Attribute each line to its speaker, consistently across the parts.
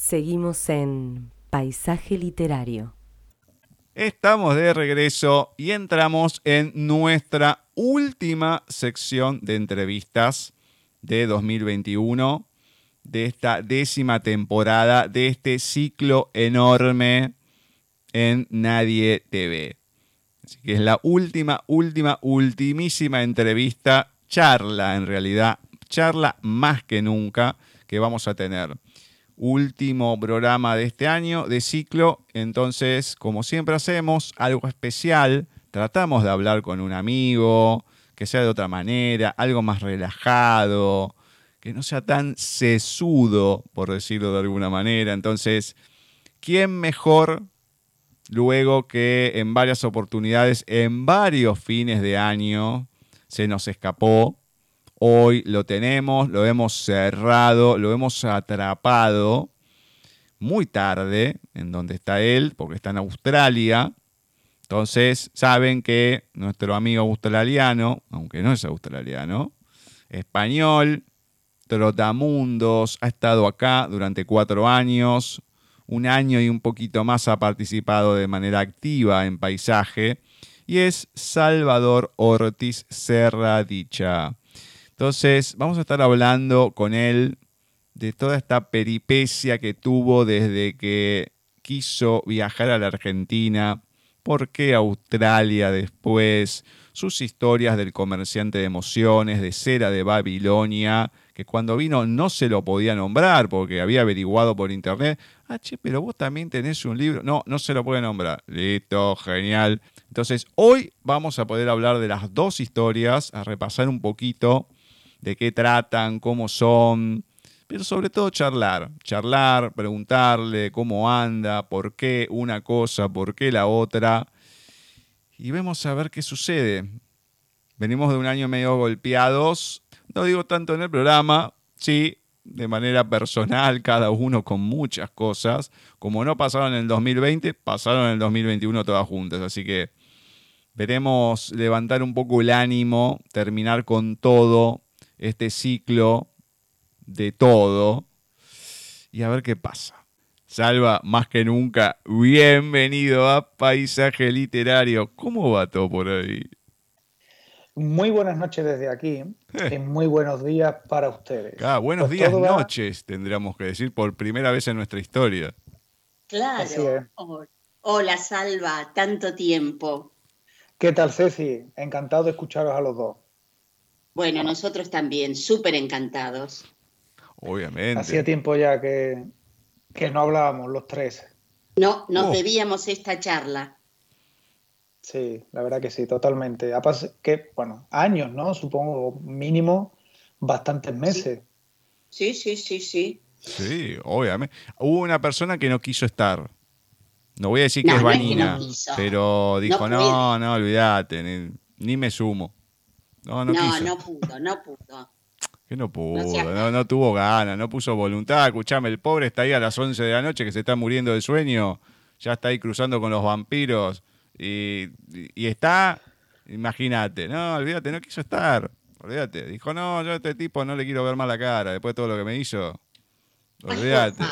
Speaker 1: Seguimos en Paisaje Literario.
Speaker 2: Estamos de regreso y entramos en nuestra última sección de entrevistas de 2021, de esta décima temporada, de este ciclo enorme en Nadie TV. Así que es la última, última, ultimísima entrevista, charla en realidad, charla más que nunca que vamos a tener último programa de este año de ciclo. Entonces, como siempre hacemos, algo especial. Tratamos de hablar con un amigo, que sea de otra manera, algo más relajado, que no sea tan sesudo, por decirlo de alguna manera. Entonces, ¿quién mejor luego que en varias oportunidades, en varios fines de año, se nos escapó Hoy lo tenemos, lo hemos cerrado, lo hemos atrapado muy tarde en donde está él, porque está en Australia. Entonces saben que nuestro amigo australiano, aunque no es australiano, español, Trotamundos, ha estado acá durante cuatro años, un año y un poquito más ha participado de manera activa en paisaje, y es Salvador Ortiz Serradicha. Entonces, vamos a estar hablando con él de toda esta peripecia que tuvo desde que quiso viajar a la Argentina, por qué Australia después, sus historias del comerciante de emociones, de cera de Babilonia, que cuando vino no se lo podía nombrar porque había averiguado por internet. Ah, che, pero vos también tenés un libro. No, no se lo puede nombrar. Listo, genial. Entonces, hoy vamos a poder hablar de las dos historias, a repasar un poquito de qué tratan, cómo son, pero sobre todo charlar, charlar, preguntarle cómo anda, por qué una cosa, por qué la otra, y vemos a ver qué sucede. Venimos de un año medio golpeados, no digo tanto en el programa, sí, de manera personal, cada uno con muchas cosas. Como no pasaron en el 2020, pasaron en el 2021 todas juntas. Así que veremos levantar un poco el ánimo, terminar con todo este ciclo de todo y a ver qué pasa. Salva, más que nunca, bienvenido a Paisaje Literario. ¿Cómo va todo por ahí?
Speaker 3: Muy buenas noches desde aquí y muy buenos días para ustedes.
Speaker 2: Ah, buenos pues días, noches, tendríamos que decir, por primera vez en nuestra historia.
Speaker 4: Claro. Hola, Salva, tanto tiempo.
Speaker 3: ¿Qué tal, Ceci? Encantado de escucharos a los dos.
Speaker 4: Bueno, nosotros también, súper encantados.
Speaker 2: Obviamente.
Speaker 3: Hacía tiempo ya que, que no hablábamos los tres.
Speaker 4: No, nos debíamos esta charla.
Speaker 3: Sí, la verdad que sí, totalmente. Ha que, bueno, años, ¿no? Supongo, mínimo, bastantes meses.
Speaker 4: Sí, sí, sí, sí.
Speaker 2: Sí, obviamente. Hubo una persona que no quiso estar. No voy a decir que es Vanina, pero dijo, no, no, olvídate, ni me sumo.
Speaker 4: No, no, no, pudo, no pudo.
Speaker 2: Que no pudo, no, tuvo ganas, no puso voluntad. Escuchame, el pobre está ahí a las 11 de la noche que se está muriendo de sueño, ya está ahí cruzando con los vampiros y, está, imagínate, no, olvídate, no quiso estar, olvídate. Dijo, no, yo a este tipo no le quiero ver más la cara después de todo lo que me hizo. Olvídate.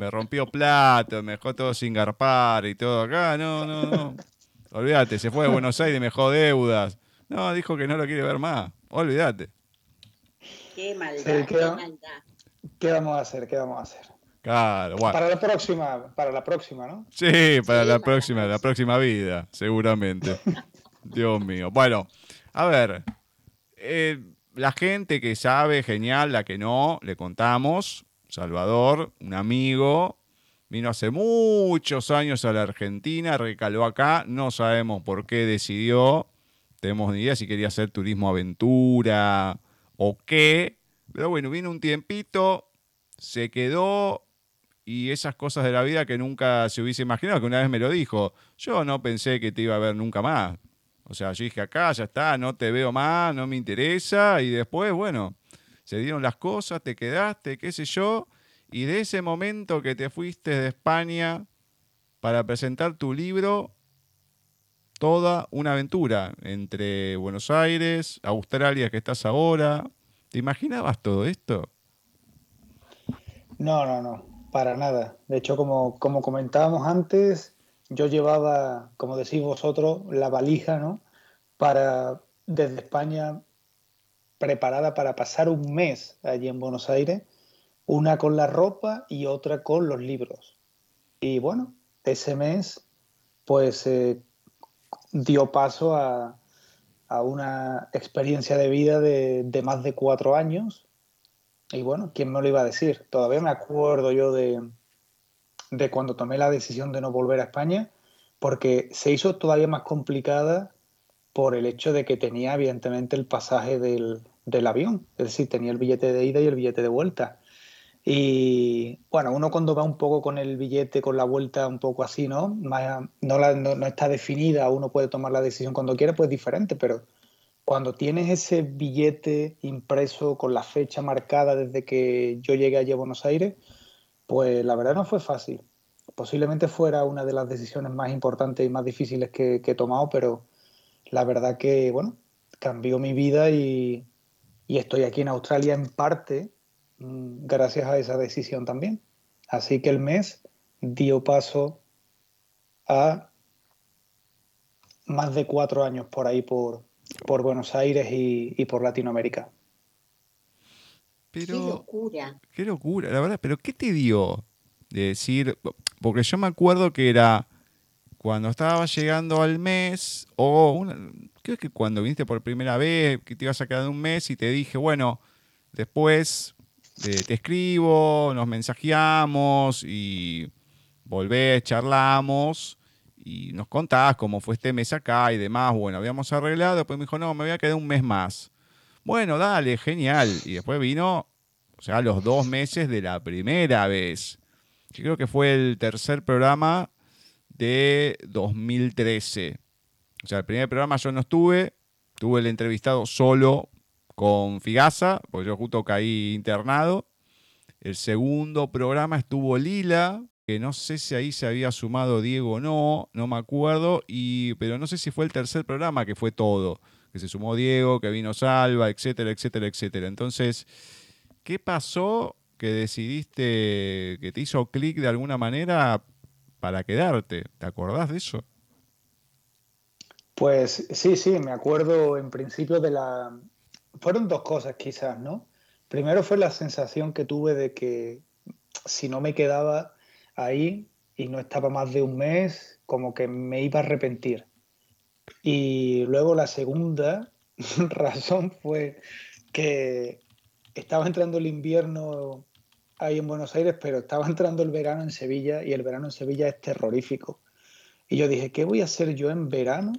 Speaker 2: Me rompió plato, me dejó todo sin garpar y todo acá, no, no, no. Olvídate, se fue de Buenos Aires y me dejó deudas. No, dijo que no lo quiere ver más. Olvídate.
Speaker 4: Qué maldad, qué, maldad.
Speaker 3: ¿Qué vamos a hacer? ¿Qué vamos a hacer?
Speaker 2: Claro, bueno.
Speaker 3: Para la próxima, para la próxima, ¿no?
Speaker 2: Sí, para la próxima, la próxima vida, seguramente. Dios mío. Bueno, a ver. Eh, la gente que sabe, genial, la que no, le contamos. Salvador, un amigo, vino hace muchos años a la Argentina, recaló acá, no sabemos por qué decidió tenemos ni idea si quería hacer turismo aventura o qué. Pero bueno, vino un tiempito, se quedó y esas cosas de la vida que nunca se hubiese imaginado, que una vez me lo dijo. Yo no pensé que te iba a ver nunca más. O sea, yo dije acá, ya está, no te veo más, no me interesa. Y después, bueno, se dieron las cosas, te quedaste, qué sé yo. Y de ese momento que te fuiste de España para presentar tu libro, toda una aventura entre Buenos Aires, Australia, que estás ahora. ¿Te imaginabas todo esto?
Speaker 3: No, no, no. para nada. De hecho, como, como comentábamos antes, yo llevaba, como decís vosotros, la valija, ¿no? Para, desde España, preparada para pasar un mes allí en Buenos Aires, una con la ropa y otra con los libros. Y bueno, ese mes, pues eh, dio paso a, a, una experiencia de vida de, de más de cuatro años. Y bueno, ¿quién me lo iba a decir? Todavía me acuerdo yo de, de cuando tomé la decisión de no volver a España, porque se hizo todavía más complicada por el hecho de que tenía evidentemente el pasaje del, del avión, es decir, tenía el billete de ida y el billete de vuelta. Y bueno, uno cuando va un poco con el billete, con la vuelta un poco así, ¿no? no, no, está definida, uno puede tomar la decisión cuando quiere, pues diferente, pero cuando tienes ese billete impreso con la fecha marcada desde que yo llegué allí a Buenos Aires, pues la verdad no fue fácil. Posiblemente fuera una de las decisiones más importantes y más difíciles que, he tomado, pero la verdad que, bueno, cambió mi vida y, estoy aquí en Australia en parte gracias a esa decisión también. Así que el mes dio paso a más de cuatro años por ahí por, por Buenos Aires y por Latinoamérica
Speaker 4: qué locura.
Speaker 2: Qué locura, la verdad. Pero ¿qué te dio de decir? Porque yo me acuerdo que era cuando estaba llegando al mes, o creo que cuando viniste por primera vez, que te ibas a quedar un mes y te dije, bueno, después te escribo, nos mensajeamos y volvés, charlamos y nos contás cómo fue este mes acá y demás. Bueno, habíamos arreglado, después me dijo, no, me voy a quedar un mes más. Bueno, dale, genial. Y después vino, o sea, los dos meses de la primera vez. Yo creo que fue el tercer programa de 2013. O sea, el primer programa yo no estuve, tuve el entrevistado solo con Figasa, porque yo justo caí internado. El segundo programa estuvo Lila, que no sé si ahí se había sumado Diego o no, no me acuerdo, y, pero no sé si fue el tercer programa que fue todo que se sumó Diego, que vino Salva, etcétera, etcétera, etcétera. Entonces, ¿qué pasó que decidiste, que te hizo clic de alguna manera para quedarte? ¿Te acordás de eso?
Speaker 3: Pues sí, sí, me acuerdo en principio de la... Fueron dos cosas quizás, ¿no? Primero fue la sensación que tuve de que si no me quedaba ahí y no estaba más de un mes, como que me iba a arrepentir. Y luego la segunda razón fue que estaba entrando el invierno ahí en Buenos Aires, pero estaba entrando el verano en Sevilla y el verano en Sevilla es terrorífico. Y yo dije, ¿qué voy a hacer yo en verano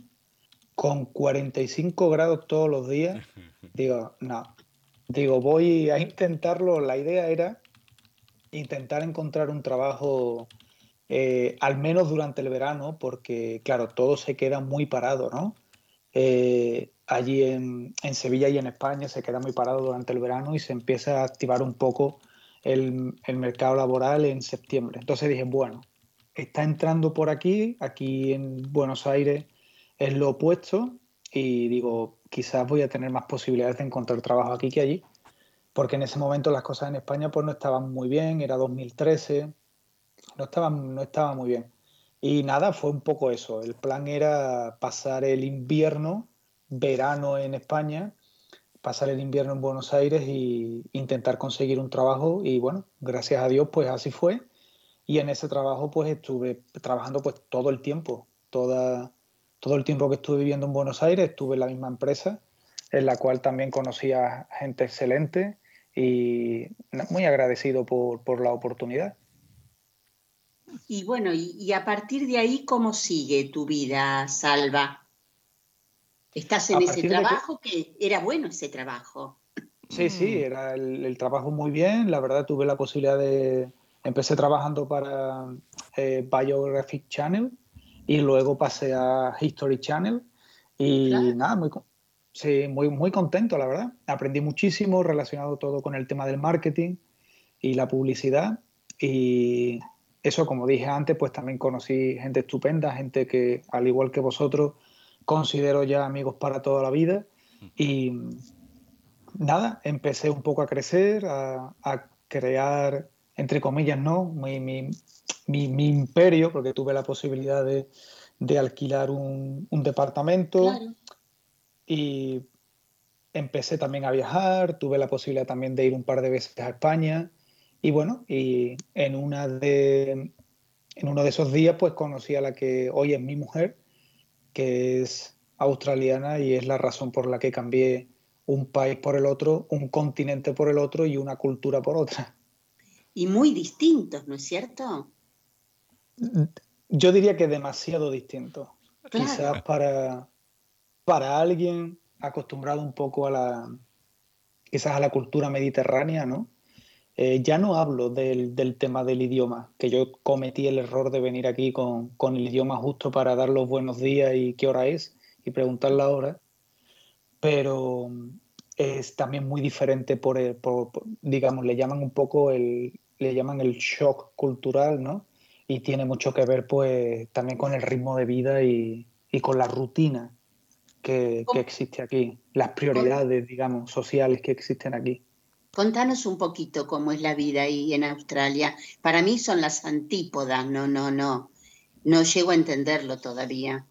Speaker 3: con 45 grados todos los días? Digo, no. Digo, voy a intentarlo. La idea era intentar encontrar un trabajo eh, al menos durante el verano, porque claro, todo se queda muy parado, ¿no? Eh, allí en, Sevilla y en España se queda muy parado durante el verano y se empieza a activar un poco el, mercado laboral en septiembre. Entonces dije, bueno, está entrando por aquí, aquí en Buenos Aires es lo opuesto y digo, quizás voy a tener más posibilidades de encontrar trabajo aquí que allí, porque en ese momento las cosas en España pues no estaban muy bien, era 2013, no estaba, no estaba muy bien. Y nada, fue un poco eso. El plan era pasar el invierno, verano en España, pasar el invierno en Buenos Aires e intentar conseguir un trabajo. Y bueno, gracias a Dios, pues así fue. Y en ese trabajo, pues estuve trabajando pues todo el tiempo. Toda, todo el tiempo que estuve viviendo en Buenos Aires, estuve en la misma empresa, en la cual también conocía gente excelente y muy agradecido por, por la oportunidad.
Speaker 4: Y bueno, y, a partir de ahí, ¿cómo sigue tu vida, Salva? ¿Estás en ese trabajo? Que... era bueno ese trabajo.
Speaker 3: Sí, sí, mm. era el, trabajo muy bien. La verdad, tuve la posibilidad de. Empecé trabajando para eh, Biographic Channel y luego pasé a History Channel. Y nada, muy, sí, muy, muy contento, la verdad. Aprendí muchísimo relacionado todo con el tema del marketing y la publicidad. Y eso, como dije antes, pues también conocí gente estupenda, gente que, al igual que vosotros, considero ya amigos para toda la vida. Y nada, empecé un poco a crecer, a, crear entre comillas, ¿no? Mi, mi, imperio, porque tuve la posibilidad de, alquilar un, departamento. Y empecé también a viajar, tuve la posibilidad también de ir un par de veces a España. Y bueno, y en, una de, en uno de esos días pues conocí a la que hoy es mi mujer, que es australiana y es la razón por la que cambié un país por el otro, un continente por el otro y una cultura por otra.
Speaker 4: Y muy distintos, ¿no es cierto?
Speaker 3: Yo diría que demasiado distintos. Quizás para, para alguien acostumbrado un poco a la, quizás a la cultura mediterránea, ¿no? Eh, ya no hablo del, tema del idioma, que yo cometí el error de venir aquí con, con, el idioma justo para dar los buenos días y qué hora es y preguntar la hora, pero es también muy diferente por, digamos, le llaman un poco el, le llaman el shock cultural, ¿no? Y tiene mucho que ver, pues, también con el ritmo de vida y, con la rutina que, que, existe aquí, las prioridades, digamos, sociales que existen aquí.
Speaker 4: Contanos un poquito cómo es la vida ahí en Australia. Para mí son las antípodas, no, no, no. No llego a entenderlo todavía.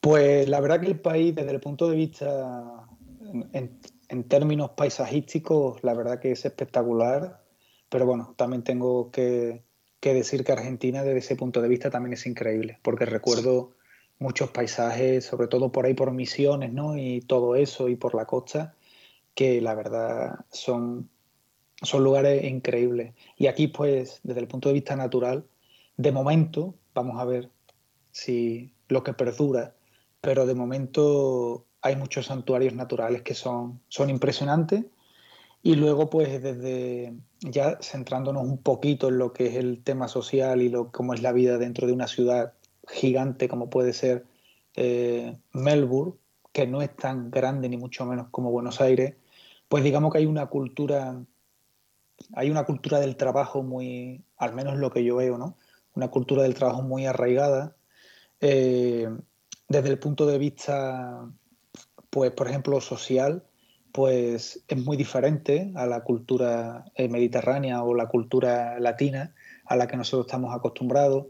Speaker 3: Pues la verdad que el país, desde el punto de vista en, términos paisajísticos, la verdad que es espectacular, pero bueno, también tengo que, decir que Argentina desde ese punto de vista también es increíble, porque recuerdo muchos paisajes, sobre todo por ahí por Misiones, ¿no? Y todo eso, y por la costa, que la verdad son, son lugares increíbles. Y aquí, pues, desde el punto de vista natural, de momento, vamos a ver si lo que perdura, pero de momento hay muchos santuarios naturales que son, son impresionantes. Y luego, pues desde ya centrándonos un poquito en lo que es el tema social y lo, cómo es la vida dentro de una ciudad gigante como puede ser eh, Melbourne, que no es tan grande ni mucho menos como Buenos Aires, pues digamos que hay una cultura, hay una cultura del trabajo muy, al menos lo que yo veo, ¿no? Una cultura del trabajo muy arraigada. Eh, desde el punto de vista pues por ejemplo social, pues es muy diferente a la cultura eh, mediterránea o la cultura latina a la que nosotros estamos acostumbrados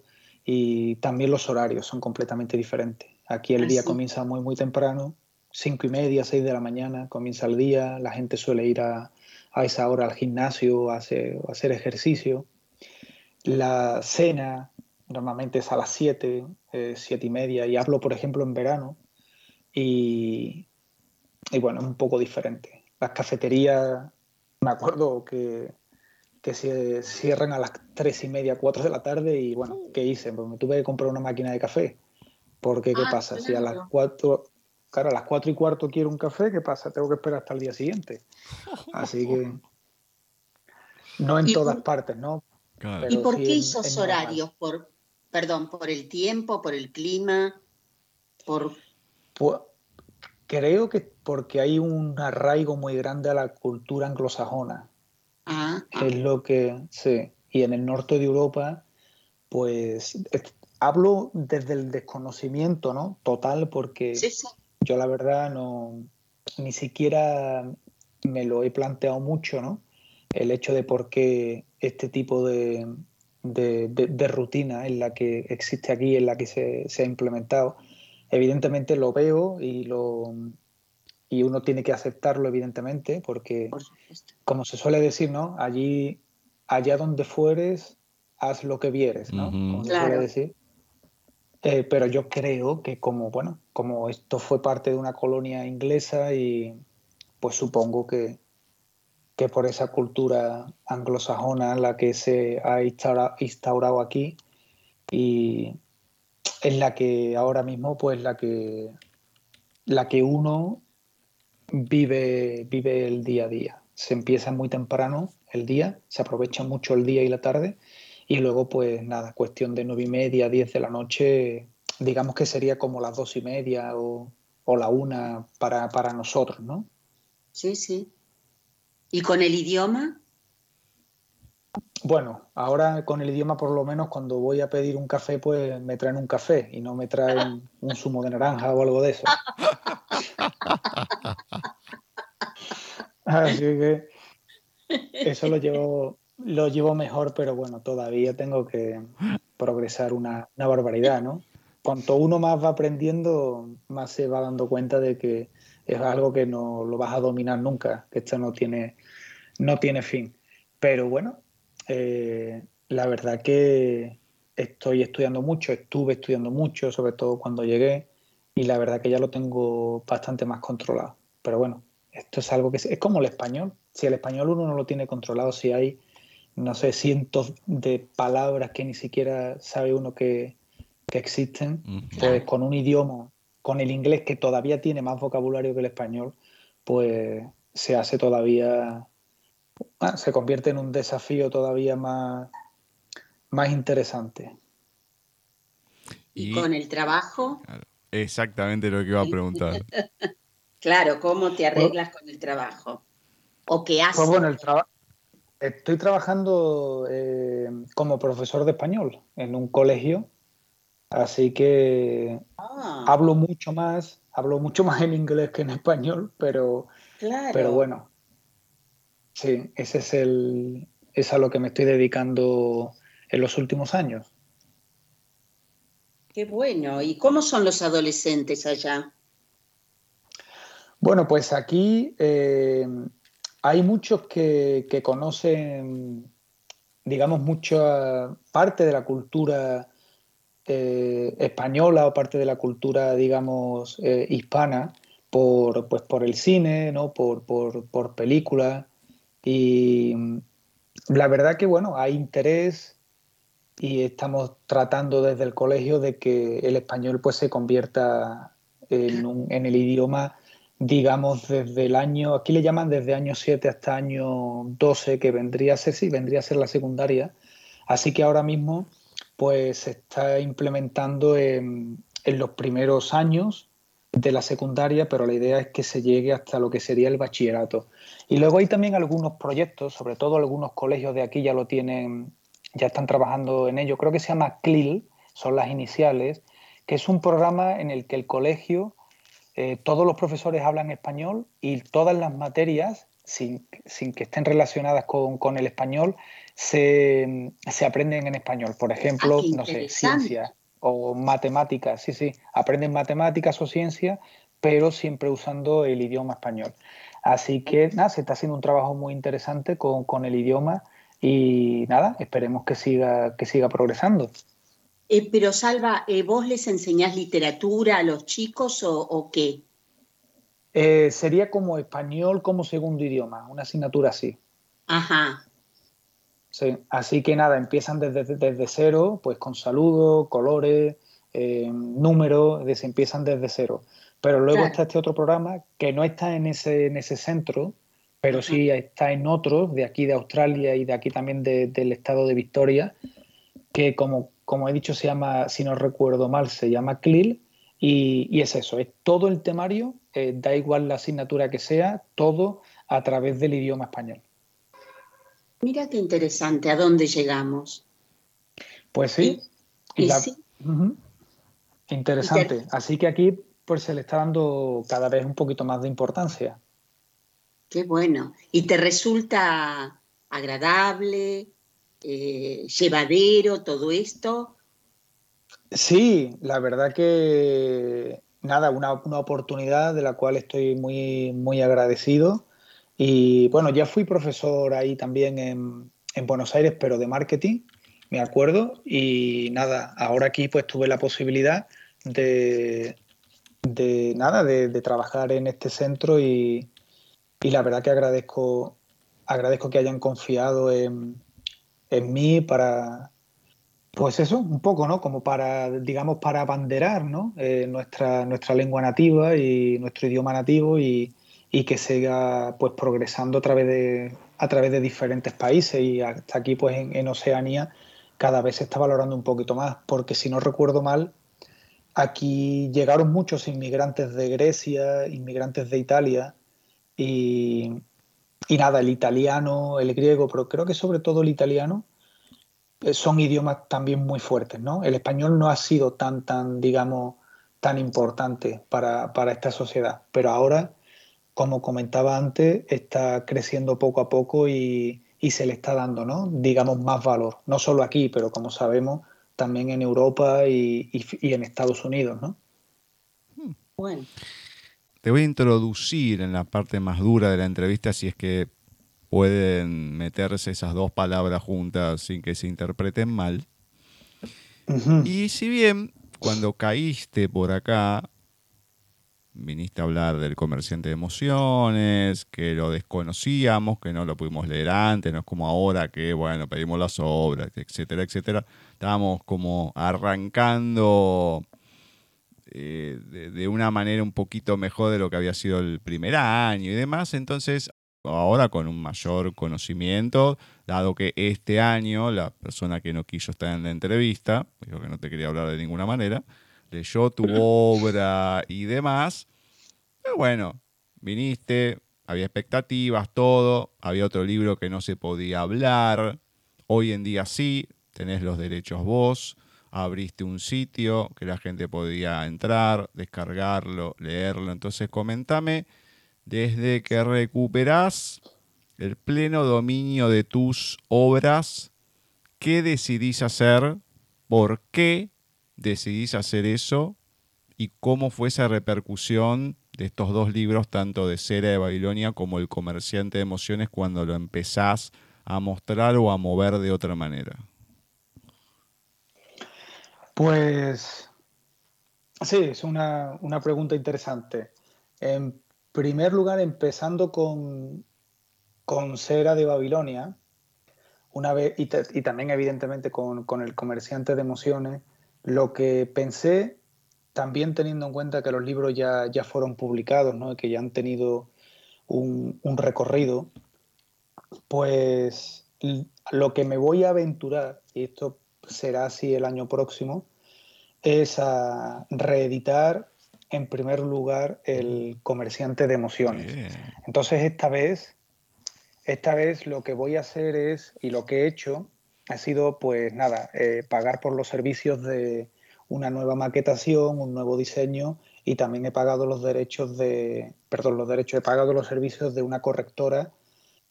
Speaker 3: y también los horarios son completamente diferentes. Aquí el ah, día comienza muy muy temprano, cinco y media, seis de la mañana comienza el día, la gente suele ir a, esa hora al gimnasio a hacer, a hacer ejercicio. La cena normalmente es a las siete, eh, siete y media y hablo por ejemplo en verano y, y bueno, es un poco diferente. Las cafeterías, me acuerdo que, que se cierran a las tres y media, cuatro de la tarde y bueno, ¿qué hice? Pues me tuve que comprar una máquina de café. Porque, ¿qué ah, pasa? Si a las cuatro, claro, a las cuatro y cuarto quiero un café, ¿qué pasa? Tengo que esperar hasta el día siguiente. Así que no en todas partes, ¿no?
Speaker 4: ¿Y por qué esos horarios? Por, perdón, por el tiempo, por el clima, por...
Speaker 3: Pues, Creo que porque hay un arraigo muy grande a la cultura anglosajona. Ah, es lo que sí. Y en el norte de Europa, pues hablo desde el desconocimiento, ¿no? Total, porque yo la verdad no ni siquiera me lo he planteado mucho, ¿no? El hecho de por qué este tipo de, de, rutina en la que existe aquí, en la que se, se ha implementado evidentemente lo veo y lo y uno tiene que aceptarlo evidentemente porque como se suele decir no allí allá donde fueres haz lo que vieres no como se suele decir. Eh, pero yo creo que como bueno como esto fue parte de una colonia inglesa y pues supongo que que por esa cultura anglosajona la que se ha instaurado aquí y es la que ahora mismo, pues la que, la que uno vive, vive el día a día. Se empieza muy temprano el día, se aprovecha mucho el día y la tarde, y luego, pues nada, cuestión de nueve y media, diez de la noche, digamos que sería como las dos y media o, o la una para, para nosotros, ¿no?
Speaker 4: Sí, sí. ¿Y con el idioma?
Speaker 3: Bueno, ahora con el idioma por lo menos cuando voy a pedir un café pues me traen un café y no me traen un zumo de naranja o algo de eso. Así que eso lo llevo, lo llevo mejor, pero bueno, todavía tengo que progresar una, barbaridad, ¿no? Cuanto uno más va aprendiendo, más se va dando cuenta de que es algo que no lo vas a dominar nunca, que esto no tiene, no tiene fin. Pero bueno, eh, la verdad que estoy estudiando mucho, estuve estudiando mucho, sobre todo cuando llegué, y la verdad que ya lo tengo bastante más controlado. Pero bueno, esto es algo que es, como el español. Si el español uno no lo tiene controlado, si hay, no sé, cientos de palabras que ni siquiera sabe uno que, existen, pues con un idioma, con el inglés que todavía tiene más vocabulario que el español, pues se hace todavía, se convierte en un desafío todavía más, más interesante.
Speaker 4: ¿Y, con el trabajo?
Speaker 2: exactamente lo que iba a preguntar.
Speaker 4: claro, ¿cómo te arreglas con el trabajo? ¿O qué haces?
Speaker 3: Pues bueno, el estoy trabajando eh, como profesor de español en un colegio, así que ah. hablo mucho más, hablo mucho más en inglés que en español, pero, pero bueno, sí, ese es el, es a lo que me estoy dedicando en los últimos años.
Speaker 4: Qué bueno. ¿Y cómo son los adolescentes allá?
Speaker 3: Bueno, pues aquí eh, hay muchos que, conocen, digamos, mucha parte de la cultura eh, española o parte de la cultura, digamos, eh, hispana por, pues, por el cine, ¿no? por, por, por películas. Y la verdad que, bueno, hay interés y estamos tratando desde el colegio de que el español pues se convierta en, el idioma, digamos, desde el año, aquí le llaman desde año 7 hasta año 12, que vendría a ser, sí, vendría a ser la secundaria. Así que ahora mismo pues se está implementando en, en los primeros años de la secundaria, pero la idea es que se llegue hasta lo que sería el bachillerato. Y luego hay también algunos proyectos, sobre todo algunos colegios de aquí ya lo tienen ya están trabajando en ello. Creo que se llama CLIL, son las iniciales, que es un programa en el que el colegio, eh, todos los profesores hablan español y todas las materias, sin, que estén relacionadas con, el español, se, aprenden en español. Por ejemplo, ah, no sé, ciencia o matemáticas, sí, sí, aprenden matemáticas o ciencia, pero siempre usando el idioma español. Así que nada, se está haciendo un trabajo muy interesante con, con el idioma y nada, esperemos que siga, que siga progresando.
Speaker 4: Eh, pero Salva, eh, ¿vos les enseñás literatura a los chicos o, qué?
Speaker 3: Eh, sería como español como segundo idioma, una asignatura así.
Speaker 4: Ajá.
Speaker 3: Sí, así que nada, empiezan desde, desde cero, pues con saludos, colores, números, empiezan desde cero. Pero luego está este otro programa que no está en ese, en ese centro, pero sí está en otros, de aquí de Australia y de aquí también del estado de Victoria, que como, como he dicho se llama, si no recuerdo mal, se llama CLIL, y, es eso, es todo el temario, eh, da igual la asignatura que sea, todo a través del idioma español.
Speaker 4: Mira qué interesante, ¿a dónde llegamos?
Speaker 3: Pues sí. Interesante. Así que aquí pues se le está dando cada vez un poquito más de importancia.
Speaker 4: Qué bueno. ¿Y te resulta agradable, eh, llevadero todo esto?
Speaker 3: Sí, la verdad que nada, una, oportunidad de la cual estoy muy, muy agradecido. Y bueno, ya fui profesor ahí también en, Buenos Aires, pero de marketing, me acuerdo. Y nada, ahora aquí pues tuve la posibilidad de, de nada, de trabajar en este centro y, y la verdad que agradezco, agradezco que hayan confiado en, mí para, pues eso, un poco, ¿no? Como para, digamos, para abanderar, ¿no? Eh, nuestra, nuestra lengua nativa y nuestro idioma nativo y, que siga, pues, progresando a través de, a través de diferentes países y hasta aquí, pues, en, Oceanía cada vez se está valorando un poquito más, porque si no recuerdo mal, aquí llegaron muchos inmigrantes de Grecia, inmigrantes de Italia, y, nada, el italiano, el griego, pero creo que sobre todo el italiano eh, son idiomas también muy fuertes, ¿no? El español no ha sido tan, tan, digamos, tan importante para, esta sociedad, pero ahora, como comentaba antes, está creciendo poco a poco y, y se le está dando, ¿no? digamos, más valor. No solo aquí, pero como sabemos, también en Europa y, en Estados Unidos. ¿no?
Speaker 2: Bueno. Te voy a introducir en la parte más dura de la entrevista si es que pueden meterse esas dos palabras juntas sin que se interpreten mal. Y si bien cuando caíste por acá, viniste a hablar del comerciante de emociones, que lo desconocíamos, que no lo pudimos leer antes, no es como ahora que, bueno, pedimos las obras, etcétera, etcétera. Estábamos como arrancando eh, de, una manera un poquito mejor de lo que había sido el primer año y demás. Entonces, ahora con un mayor conocimiento, dado que este año la persona que no quiso estar en la entrevista, que no te quería hablar de ninguna manera, leyó tu obra y demás. Pero bueno, viniste, había expectativas, todo, había otro libro que no se podía hablar, hoy en día sí, tenés los derechos vos, abriste un sitio que la gente podía entrar, descargarlo, leerlo, entonces comentame desde que recuperás el pleno dominio de tus obras, ¿qué decidís hacer? ¿Por qué decidís hacer eso? ¿Y cómo fue esa repercusión de estos dos libros, tanto de Cera de Babilonia como El comerciante de emociones, cuando lo empezás a mostrar o a mover de otra manera?
Speaker 3: Pues sí, es una, pregunta interesante. En primer lugar, empezando con, con Cera de Babilonia, una vez, y, también evidentemente con, el comerciante de emociones, lo que pensé, también teniendo en cuenta que los libros ya, ya fueron publicados, ¿no? que ya han tenido un, recorrido, pues lo que me voy a aventurar, y esto será así el año próximo, es a reeditar en primer lugar el comerciante de emociones. Entonces esta vez, esta vez lo que voy a hacer es, y lo que he hecho, ha sido pues nada, eh, pagar por los servicios de una nueva maquetación, un nuevo diseño y también he pagado los derechos de, perdón, los derechos, he pagado los servicios de una correctora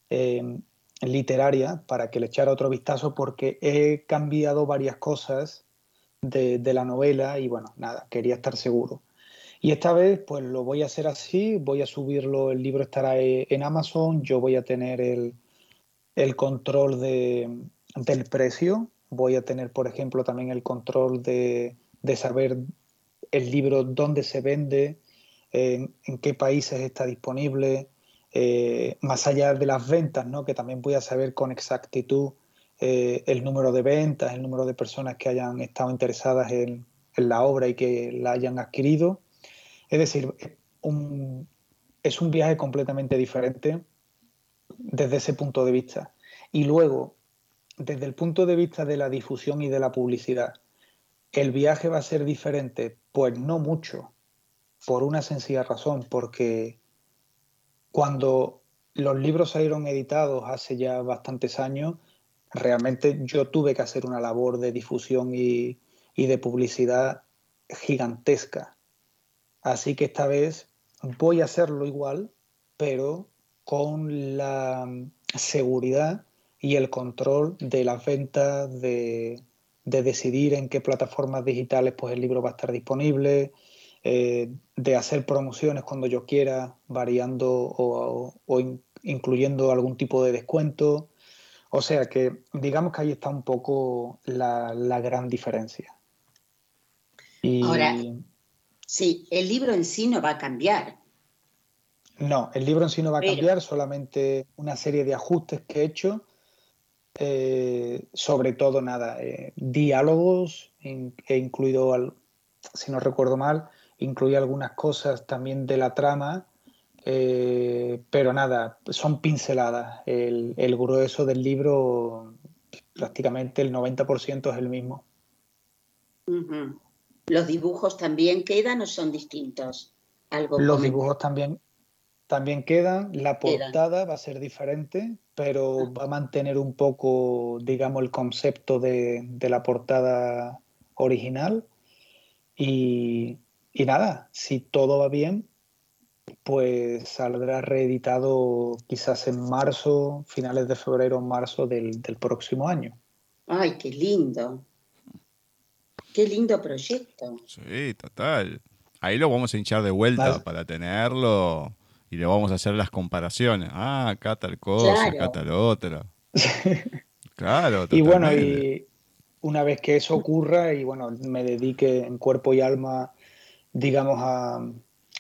Speaker 3: eh, literaria para que le echara otro vistazo porque he cambiado varias cosas de, la novela y bueno, nada, quería estar seguro. Y esta vez, pues lo voy a hacer así, voy a subirlo, el libro estará e, en Amazon, yo voy a tener el, control de, del precio, voy a tener, por ejemplo, también el control de, saber el libro dónde se vende, en, qué países está disponible, eh, más allá de las ventas, ¿no? que también voy a saber con exactitud eh, el número de ventas, el número de personas que hayan estado interesadas en, en la obra y que la hayan adquirido. Es decir, es un viaje completamente diferente desde ese punto de vista. Y luego, desde el punto de vista de la difusión y de la publicidad, ¿el viaje va a ser diferente? Pues no mucho, por una sencilla razón, porque cuando los libros salieron editados hace ya bastantes años, realmente yo tuve que hacer una labor de difusión y, y de publicidad gigantesca. Así que esta vez voy a hacerlo igual, pero con la seguridad y el control de las ventas, de, decidir en qué plataformas digitales pues, el libro va a estar disponible, eh, de hacer promociones cuando yo quiera, variando o, incluyendo algún tipo de descuento. O sea que digamos que ahí está un poco la, gran diferencia.
Speaker 4: Ahora, Sí, el libro en sí no va a cambiar.
Speaker 3: No, el libro en sí no va a cambiar, solamente una serie de ajustes que he hecho. Eh, sobre todo, nada, eh, diálogos, he incluido, si no recuerdo mal, incluí algunas cosas también de la trama, eh, pero nada, son pinceladas. El, grueso del libro, prácticamente el 90% es el mismo.
Speaker 4: ¿Los dibujos también quedan o son distintos?
Speaker 3: ¿Algo Los dibujos también, también quedan. La portada va a ser diferente, pero ah. va a mantener un poco, digamos, el concepto de, la portada original. Y, nada, si todo va bien, pues saldrá reeditado quizás en marzo, finales de febrero o marzo del, próximo año.
Speaker 4: Ay, qué lindo. Qué lindo proyecto.
Speaker 2: Sí, total. Ahí lo vamos a hinchar de vuelta para tenerlo y le vamos a hacer las comparaciones. Ah, acá tal cosa, acá tal otra. claro.
Speaker 3: Y bueno, y una vez que eso ocurra y bueno, me dedique en cuerpo y alma, digamos,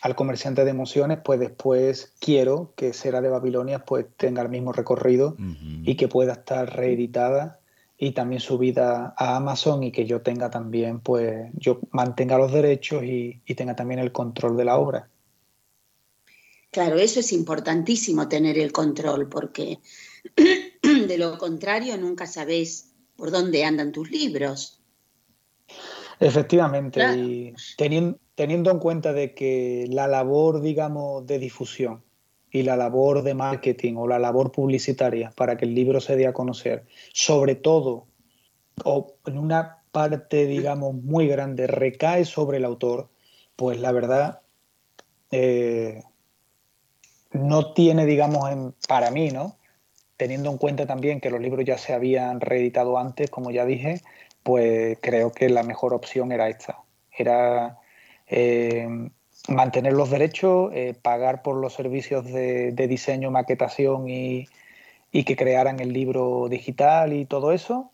Speaker 3: al comerciante de emociones, pues después quiero que Sera de Babilonia pues tenga el mismo recorrido y que pueda estar reeditada y también subida a Amazon y que yo tenga también, pues yo mantenga los derechos y, y tenga también el control de la obra.
Speaker 4: Claro, eso es importantísimo tener el control porque de lo contrario nunca sabes por dónde andan tus libros.
Speaker 3: Efectivamente, y teniendo, teniendo en cuenta de que la labor, digamos, de difusión y la labor de marketing o la labor publicitaria para que el libro se dé a conocer, sobre todo, o en una parte, digamos, muy grande, recae sobre el autor, pues la verdad eh, no tiene, digamos, en, para mí, ¿no? teniendo en cuenta también que los libros ya se habían reeditado antes, como ya dije, pues creo que la mejor opción era esta. Era eh, mantener los derechos, eh, pagar por los servicios de, diseño, maquetación y, que crearan el libro digital y todo eso.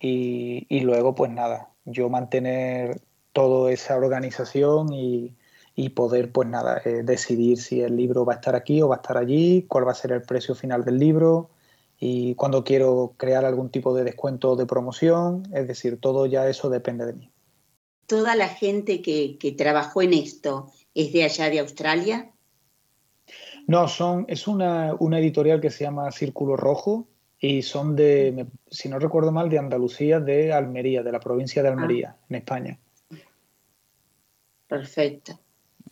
Speaker 3: Y, luego, pues nada, yo mantener toda esa organización y, poder, pues nada, eh, decidir si el libro va a estar aquí o va a estar allí, cuál va a ser el precio final del libro, y cuando quiero crear algún tipo de descuento de promoción, es decir, todo ya eso depende de mí.
Speaker 4: ¿Toda la gente que, trabajó en esto es de allá de Australia?
Speaker 3: No, son, es una, editorial que se llama Círculo Rojo y son de, si no recuerdo mal, de Andalucía, de Almería, de la provincia de Almería, ah. en España.
Speaker 4: Perfecto.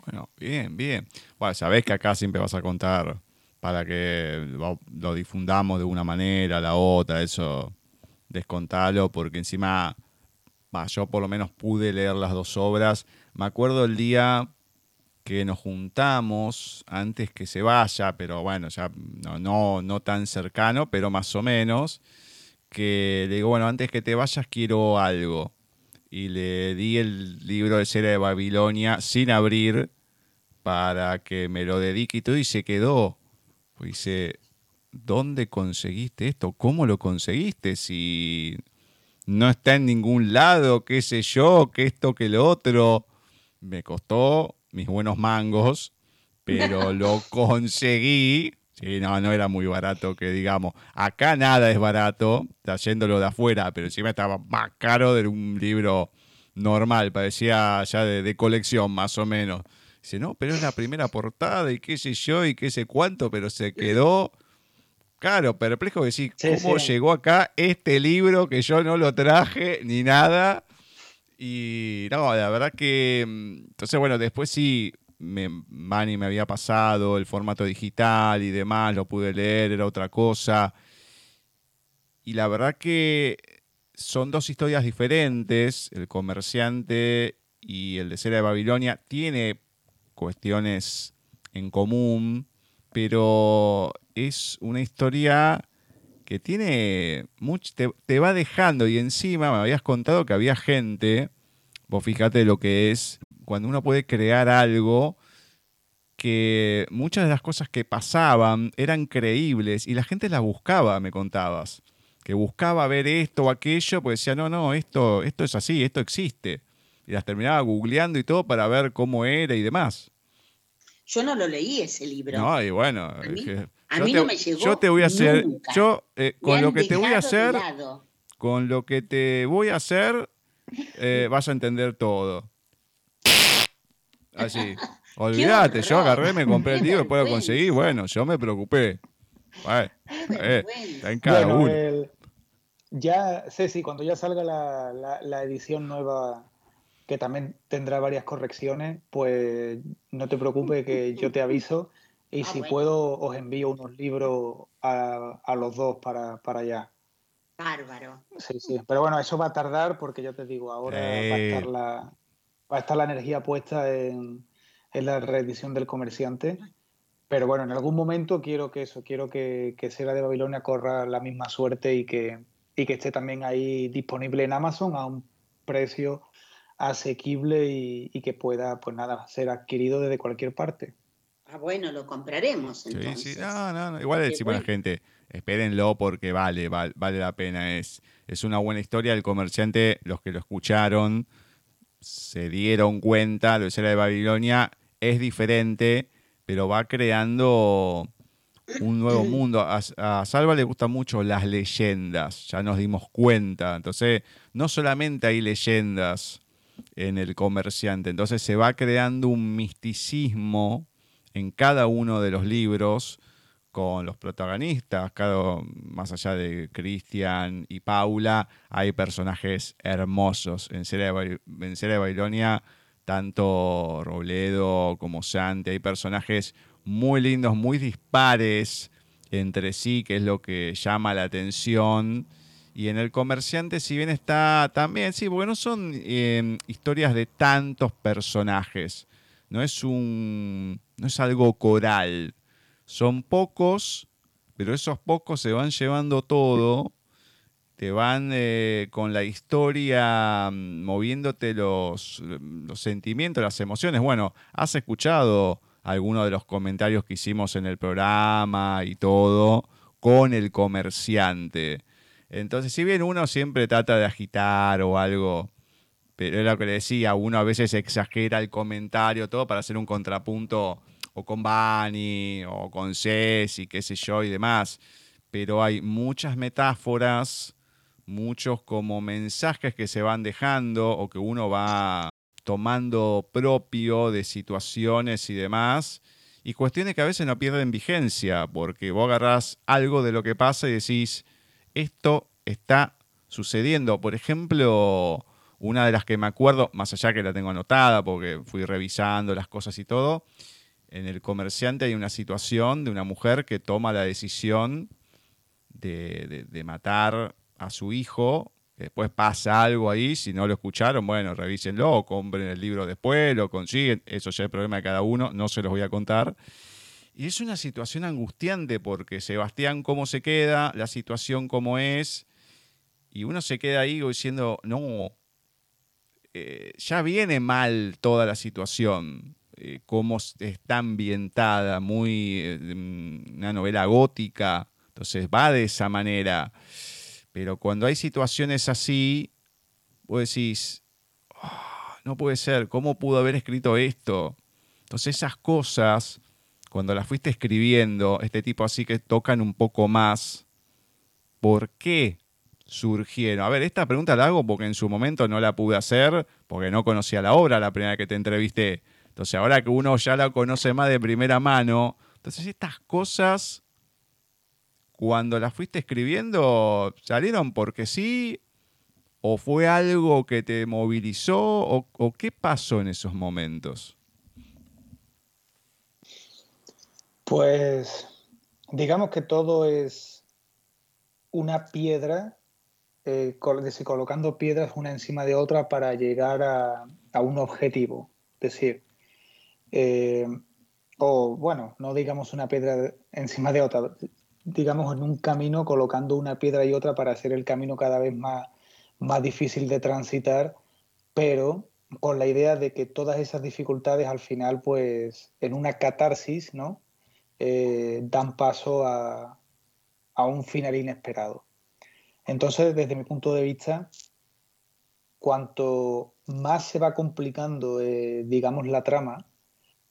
Speaker 2: Bueno, bien, bien. Bueno, sabés que acá siempre vas a contar para que lo, difundamos de una manera, la otra, eso descontalo, porque encima yo por lo menos pude leer las dos obras. Me acuerdo el día que nos juntamos antes que se vaya, pero bueno, ya no, no, no tan cercano, pero más o menos, que le digo, bueno, antes que te vayas quiero algo. Y le di el libro de Cera de Babilonia sin abrir para que me lo dedique y todo, y se quedó pues dice, ¿dónde conseguiste esto? ¿Cómo lo conseguiste? Si no está en ningún lado, qué sé yo, que esto, que lo otro. Me costó mis buenos mangos, pero lo conseguí. Sí, no, no era muy barato, que digamos. Acá nada es barato, trayéndolo de afuera, pero encima estaba más caro de un libro normal, parecía ya de, de colección más o menos. Dice, no, pero es la primera portada y qué sé yo y qué sé cuánto, pero se quedó, claro, perplejo de decir, ¿cómo llegó acá este libro que yo no lo traje ni nada? Y no, la verdad que, mm, entonces bueno, después sí, me, Manny me había pasado el formato digital y demás, lo pude leer, era otra cosa. Y la verdad que son dos historias diferentes, el comerciante y el de Cera de Babilonia. Tiene cuestiones en común, pero es una historia que tiene mucho, te, va dejando y encima me habías contado que había gente, vos fíjate lo que es, cuando uno puede crear algo que muchas de las cosas que pasaban eran creíbles y la gente las buscaba, me contabas, que buscaba ver esto o aquello, pues decía, no, no, esto, esto es así, esto existe y las terminaba googleando y todo para ver cómo era y demás.
Speaker 4: Yo no lo leí ese libro.
Speaker 2: No, y bueno, a mí, no me llegó. Yo te voy a hacer, yo eh, con lo que te voy a hacer, con lo que te voy a hacer, eh, vas a entender todo. Así. Olvídate, yo agarré, me compré el libro, puedo conseguir. Bueno, yo me preocupé.
Speaker 3: eh, está en cada uno. ya, Ceci, cuando ya salga la, la edición nueva que también tendrá varias correcciones, pues no te preocupes que yo te aviso y ah, si puedo os envío unos libros a, los dos para, allá.
Speaker 4: Bárbaro.
Speaker 3: Sí, sí, pero bueno, eso va a tardar porque ya te digo, ahora va, a estar la, va a estar la energía puesta en, es la reedición del comerciante. Pero bueno, en algún momento quiero que eso, quiero que, que Sega de Babilonia corra la misma suerte y que, y que esté también ahí disponible en Amazon a un precio asequible y, y que pueda, pues nada, ser adquirido desde cualquier parte.
Speaker 4: Ah, bueno, lo compraremos entonces.
Speaker 2: Sí, sí, no, no, igual le decimos a la gente, espérenlo porque vale, vale, vale la pena, es, es una buena historia, el comerciante, los que lo escucharon, se dieron cuenta, lo de Babilonia es diferente, pero va creando un nuevo mundo. A, Salva le gustan mucho las leyendas, ya nos dimos cuenta. Entonces, no solamente hay leyendas en el comerciante, entonces se va creando un misticismo en cada uno de los libros con los protagonistas, cada, más allá de Cristian y Paula, hay personajes hermosos. En Serie de, de Babilonia, tanto Robledo como Santi, hay personajes muy lindos, muy dispares entre sí, que es lo que llama la atención. Y en el comerciante, si bien está también, sí, porque no son em, historias de tantos personajes. No es un. no es algo coral. Son pocos, pero esos pocos se van llevando todo. Te van eh, con la historia mm, moviéndote los, los sentimientos, las emociones. Bueno, has escuchado algunos de los comentarios que hicimos en el programa y todo con el comerciante. Entonces, si bien uno siempre trata de agitar o algo, pero es lo que le decía, uno a veces exagera el comentario, todo para hacer un contrapunto o con Bani o con Ceci, qué sé yo y demás. Pero hay muchas metáforas, muchos como mensajes que se van dejando o que uno va tomando propio de situaciones y demás, y cuestiones que a veces no pierden vigencia, porque vos agarrás algo de lo que pasa y decís, esto está sucediendo. Por ejemplo, una de las que me acuerdo, más allá que la tengo anotada, porque fui revisando las cosas y todo, en el comerciante hay una situación de una mujer que toma la decisión de, matar a su hijo Después pasa algo ahí, si no lo escucharon, bueno, revísenlo, compren el libro después, lo consiguen, eso ya es el problema de cada uno, no se los voy a contar. Y es una situación angustiante porque Sebastián cómo se queda, la situación cómo es, y uno se queda ahí diciendo, no, eh, ya viene mal toda la situación, eh, cómo está ambientada, muy eh, una novela gótica, entonces va de esa manera. Pero cuando hay situaciones así, vos decís, ah, no puede ser, ¿cómo pudo haber escrito esto? Entonces esas cosas, cuando las fuiste escribiendo, este tipo así que tocan un poco más, ¿por qué surgieron? A ver, esta pregunta la hago porque en su momento no la pude hacer, porque no conocía la obra la primera que te entrevisté. Entonces ahora que uno ya la conoce más de primera mano, entonces estas cosas cuando las fuiste escribiendo, salieron porque sí, o fue algo que te movilizó, o, qué pasó en esos momentos?
Speaker 3: Pues digamos que todo es una piedra, eh, colocando piedras una encima de otra para llegar a, un objetivo. Es decir, eh, o bueno, no digamos una piedra encima de otra, digamos, en un camino colocando una piedra y otra para hacer el camino cada vez más, más difícil de transitar, pero con la idea de que todas esas dificultades al final, pues, en una catarsis, ¿no? Eh, dan paso a, un final inesperado. Entonces, desde mi punto de vista, cuanto más se va complicando, eh, digamos, la trama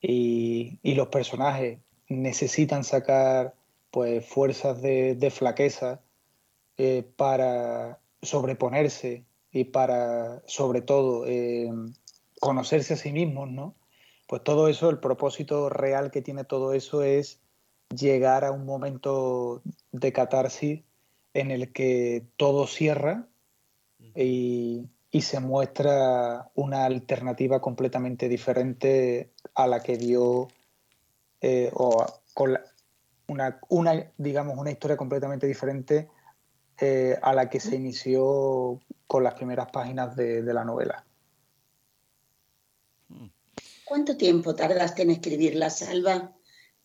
Speaker 3: y, y, los personajes necesitan sacar pues fuerzas de, flaqueza eh, para sobreponerse y para sobre todo conocerse a sí mismos, ¿no? Pues todo eso, el propósito real que tiene todo eso es llegar a un momento de catarsis en el que todo cierra y, se muestra una alternativa completamente diferente a la que dio eh, o con la, una, una, digamos, una historia completamente diferente eh, a la que se inició con las primeras páginas de, la novela.
Speaker 4: ¿Cuánto tiempo tardaste en escribir La Salva?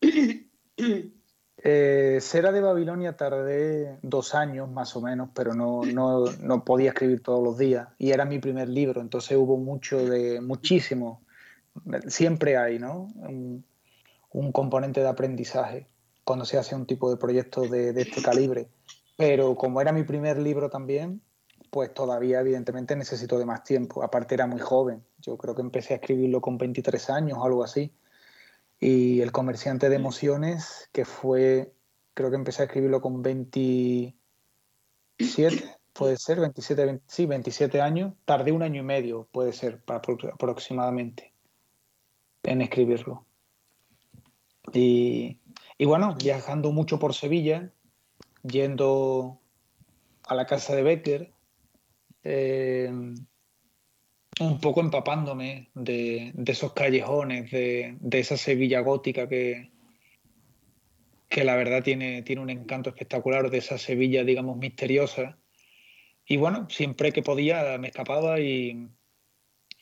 Speaker 3: Eh, Cera de Babilonia tardé dos años más o menos, pero no, no, podía escribir todos los días y era mi primer libro, entonces hubo mucho de, muchísimo, siempre hay, ¿no? Un, componente de aprendizaje cuando se hace un tipo de proyecto de, de este calibre, pero como era mi primer libro también, pues todavía evidentemente necesito de más tiempo, aparte era muy joven, yo creo que empecé a escribirlo con 23 años o algo así y El comerciante de emociones, que fue, creo que empecé a escribirlo con 27, puede ser, 27, sí, 27 años. Tardé un año y medio, puede ser, aproximadamente, en escribirlo. Y, y bueno, viajando mucho por Sevilla, yendo a la casa de Becker, eh, un poco empapándome de, esos callejones, de, esa Sevilla gótica que, que la verdad tiene, tiene un encanto espectacular, de esa Sevilla, digamos, misteriosa. Y bueno, siempre que podía me escapaba y,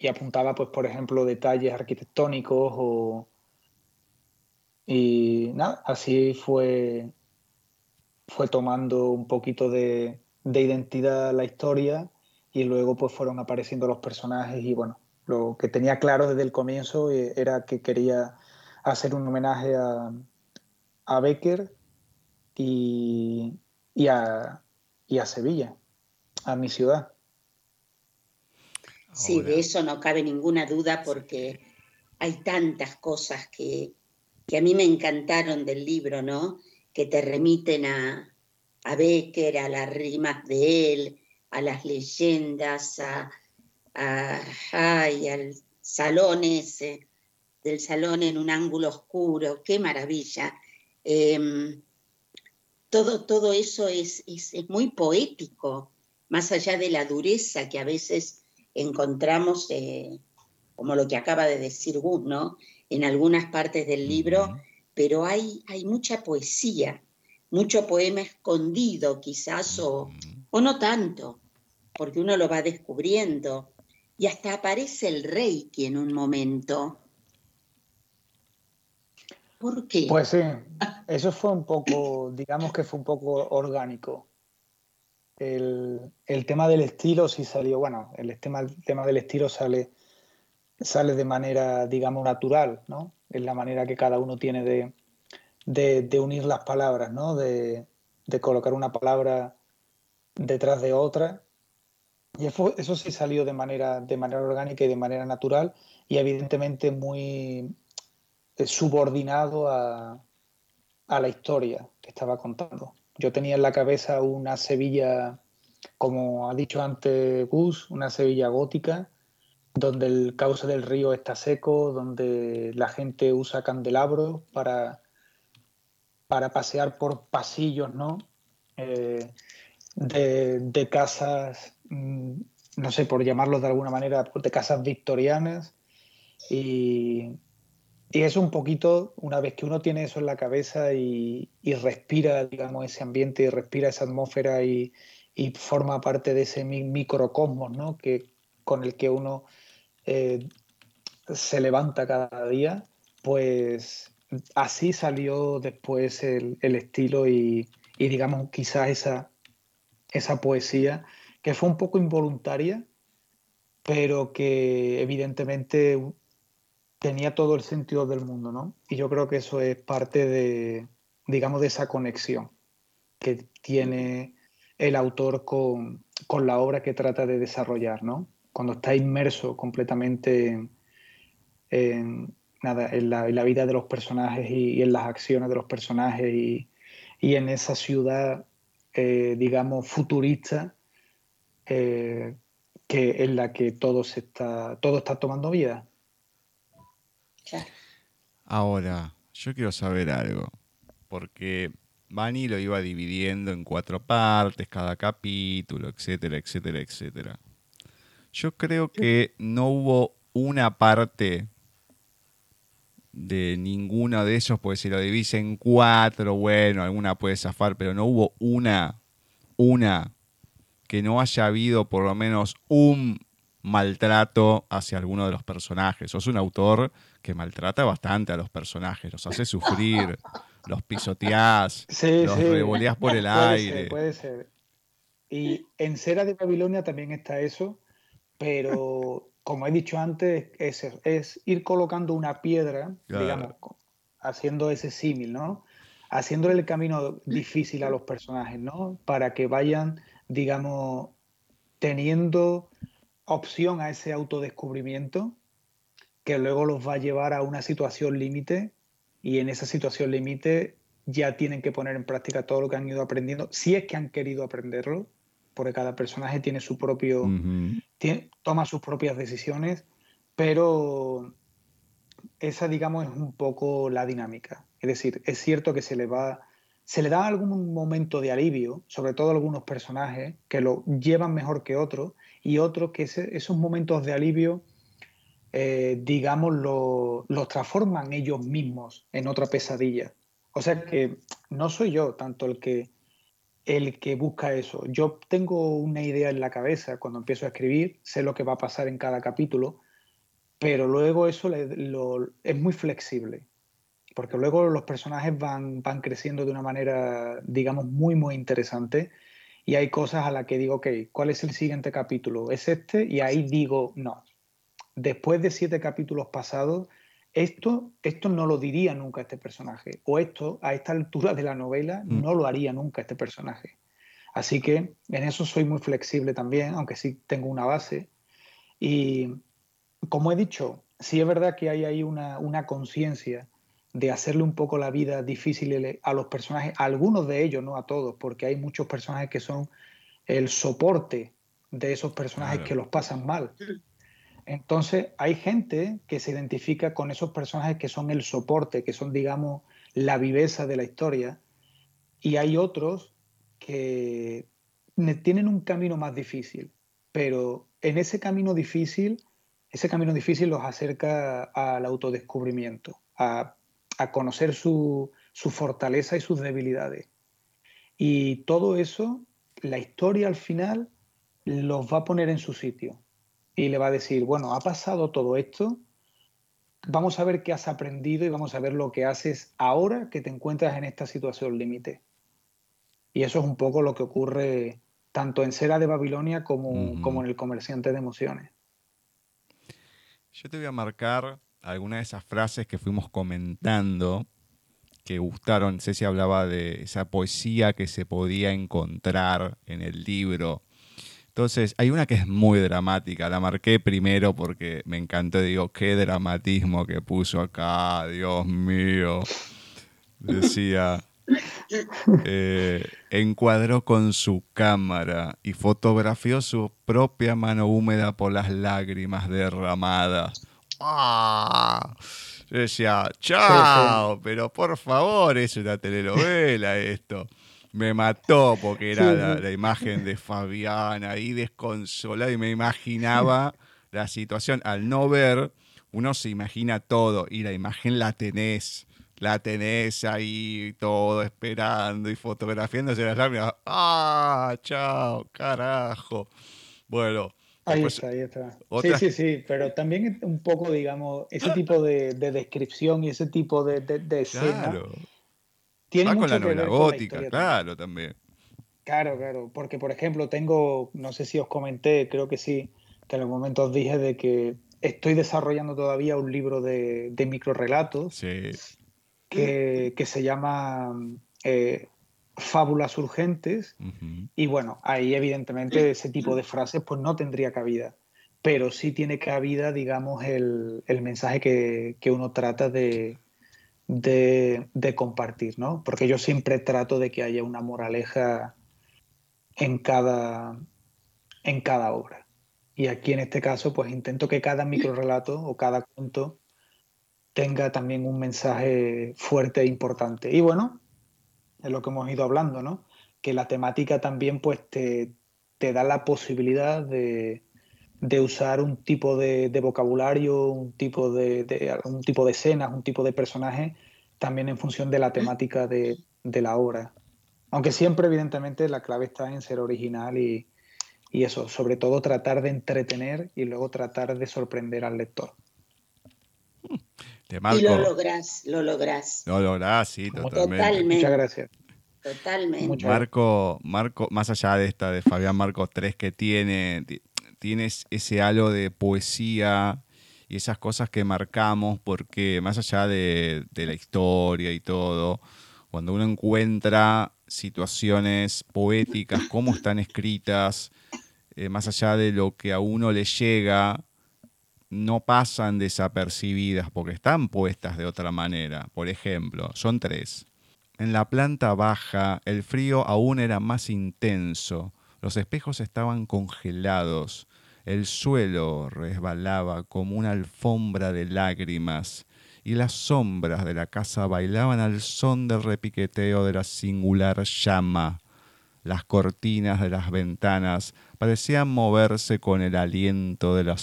Speaker 3: apuntaba, pues, por ejemplo, detalles arquitectónicos o... Y nada, así fue, fue tomando un poquito de, de identidad la historia y luego pues fueron apareciendo los personajes y bueno, lo que tenía claro desde el comienzo eh, era que quería hacer un homenaje a, a Becker y, y, a, y a Sevilla, a mi ciudad.
Speaker 4: Sí, de eso no cabe ninguna duda porque hay tantas cosas que, que, a mí me encantaron del libro, ¿no? Que te remiten a, a Becker, a las rimas de él, a las leyendas, a, al salón ese, del salón en un ángulo oscuro, qué maravilla. Em, todo, todo eso es, es, muy poético, más allá de la dureza que a veces encontramos, eh, como lo que acaba de decir Gus, ¿no? En algunas partes del libro, pero hay, hay mucha poesía, mucho poema escondido quizás o, o no tanto, porque uno lo va descubriendo. Y hasta aparece el que en un momento. ¿Por qué?
Speaker 3: Pues sí, eso fue un poco, digamos que fue un poco orgánico. El, tema del estilo sí salió, bueno, el tema, el tema del estilo sale, sale de manera, digamos, natural, ¿no? Es la manera que cada uno tiene de, de, unir las palabras, ¿no? De, de, colocar una palabra detrás de otra y eso, sí salió de manera, de manera orgánica y de manera natural y evidentemente muy eh, subordinado a, la historia que estaba contando. Yo tenía en la cabeza una Sevilla, como ha dicho antes Gus, una Sevilla gótica, donde el cauce del río está seco, donde la gente usa candelabros para, para pasear por pasillos, ¿no? Eh, de, de, casas no sé, por llamarlo de alguna manera, de casas victorianas. Y, es un poquito, una vez que uno tiene eso en la cabeza y, respira, digamos, ese ambiente y respira esa atmósfera y, forma parte de ese microcosmos, ¿no? Que, con el que uno eh, se levanta cada día, pues así salió después el, estilo y, digamos, quizás esa, esa poesía que fue un poco involuntaria, pero que evidentemente tenía todo el sentido del mundo, ¿no? Y yo creo que eso es parte de, digamos, de esa conexión que tiene el autor con, la obra que trata de desarrollar, ¿no? Cuando está inmerso completamente en, nada, en, la, vida de los personajes y, en las acciones de los personajes y, en esa ciudad, eh, digamos, futurista eh, que en la que todo, se está, todo está tomando vida.
Speaker 2: Ahora, yo quiero saber algo, porque Bani lo iba dividiendo en cuatro partes, cada capítulo, etcétera, etcétera, etcétera. Yo creo que no hubo una parte de ninguno de esos, pues si lo divise en cuatro, bueno, alguna puede zafar, pero no hubo una, una que no haya habido por lo menos un maltrato hacia alguno de los personajes. Sos un autor que maltrata bastante a los personajes, los hace sufrir, los pisoteás, los revoleás por el aire.
Speaker 3: puede ser. Y en Cera de Babilonia también está eso, pero como he dicho antes, es, es ir colocando una piedra, digamos, haciendo ese símil, ¿no? Haciéndole el camino difícil a los personajes, ¿no? Para que vayan, digamos, teniendo opción a ese autodescubrimiento que luego los va a llevar a una situación límite y en esa situación límite ya tienen que poner en práctica todo lo que han ido aprendiendo, si es que han querido aprenderlo, porque cada personaje tiene su propio, toma sus propias decisiones, pero esa, digamos, es un poco la dinámica. Es decir, es cierto que se le va, se le da algún momento de alivio, sobre todo a algunos personajes que lo llevan mejor que otros, y otros que esos momentos de alivio, eh, digamos, los transforman ellos mismos en otra pesadilla. O sea que no soy yo tanto el que el que busca eso. Yo tengo una idea en la cabeza cuando empiezo a escribir, sé lo que va a pasar en cada capítulo, pero luego eso es muy flexible, porque luego los personajes van, van creciendo de una manera, digamos, muy, muy interesante. Y hay cosas a las que digo, ok, ¿cuál es el siguiente capítulo? Es este, y ahí digo, no. Después de siete capítulos pasados, esto, esto no lo diría nunca este personaje, o esto a esta altura de la novela mm. no lo haría nunca este personaje. Así que en eso soy muy flexible también, aunque sí tengo una base. Y como he dicho, sí es verdad que hay ahí una, una conciencia de hacerle un poco la vida difícil a los personajes, a algunos de ellos, no a todos, porque hay muchos personajes que son el soporte de esos personajes que los pasan mal. Entonces, hay gente que se identifica con esos personajes que son el soporte, que son, digamos, la viveza de la historia, y hay otros que tienen un camino más difícil, pero en ese camino difícil, ese camino difícil los acerca al autodescubrimiento, a, conocer su, su fortaleza y sus debilidades. Y todo eso, la historia al final los va a poner en su sitio y le va a decir, bueno, ha pasado todo esto, vamos a ver qué has aprendido y vamos a ver lo que haces ahora que te encuentras en esta situación límite. Y eso es un poco lo que ocurre tanto en Sera de Babilonia como, como en el comerciante de emociones.
Speaker 2: Yo te voy a marcar algunas de esas frases que fuimos comentando que gustaron. Ceci hablaba de esa poesía que se podía encontrar en el libro entonces, hay una que es muy dramática, la marqué primero porque me encantó, digo, qué dramatismo que puso acá, Dios mío. Decía, eh, encuadró con su cámara y fotografió su propia mano húmeda por las lágrimas derramadas. ¡Ah! decía, chao, pero por favor, es una telenovela esto me mató porque era la, imagen de Fabián ahí desconsolada y me imaginaba la situación. Al no ver, uno se imagina todo y la imagen la tenés. La tenés ahí todo esperando y fotografiándose las lágrimas. ¡Ah! ¡Chao! ¡Carajo! Bueno.
Speaker 3: Ahí está, ahí está. Sí, sí, sí, pero también un poco, digamos, ese tipo de, descripción y ese tipo de, de, escena
Speaker 2: tiene con la novela gótica, claro, también.
Speaker 3: Claro, claro, porque por ejemplo tengo, no sé si os comenté, creo que sí, que en los momentos dije de que estoy desarrollando todavía un libro de, de microrelatos que, se llama eh, Fábulas Urgentes y bueno, ahí evidentemente ese tipo de frases pues no tendría cabida, pero sí tiene cabida, digamos, el, el mensaje que, que uno trata de, de, compartir, ¿no? Porque yo siempre trato de que haya una moraleja en cada, en cada obra. Y aquí en este caso, pues intento que cada microrelato o cada cuento tenga también un mensaje fuerte e importante. Y bueno, es lo que hemos ido hablando, ¿no? Que la temática también pues te, te da la posibilidad de, de usar un tipo de, vocabulario, un tipo de, tipo de escenas, un tipo de personaje, también en función de la temática de, la obra. Aunque siempre, evidentemente, la clave está en ser original y, y eso, sobre todo tratar de entretener y luego tratar de sorprender al lector.
Speaker 4: y lo lográs, lo lográs.
Speaker 2: Lo lográs, sí,
Speaker 3: totalmente. Muchas gracias.
Speaker 4: Totalmente.
Speaker 2: Marco, Marco, más allá de esta de Fabián Marcos 3 que tiene, tienes ese halo de poesía y esas cosas que marcamos, porque más allá de, de la historia y todo, cuando uno encuentra situaciones poéticas, cómo están escritas, eh, más allá de lo que a uno le llega, no pasan desapercibidas porque están puestas de otra manera. Por ejemplo, son tres. En la planta baja el frío aún era más intenso, los espejos estaban congelados, el suelo resbalaba como una alfombra de lágrimas, y las sombras de la casa bailaban al son del repiqueteo de la singular llama. Las cortinas de las ventanas parecían moverse con el aliento de la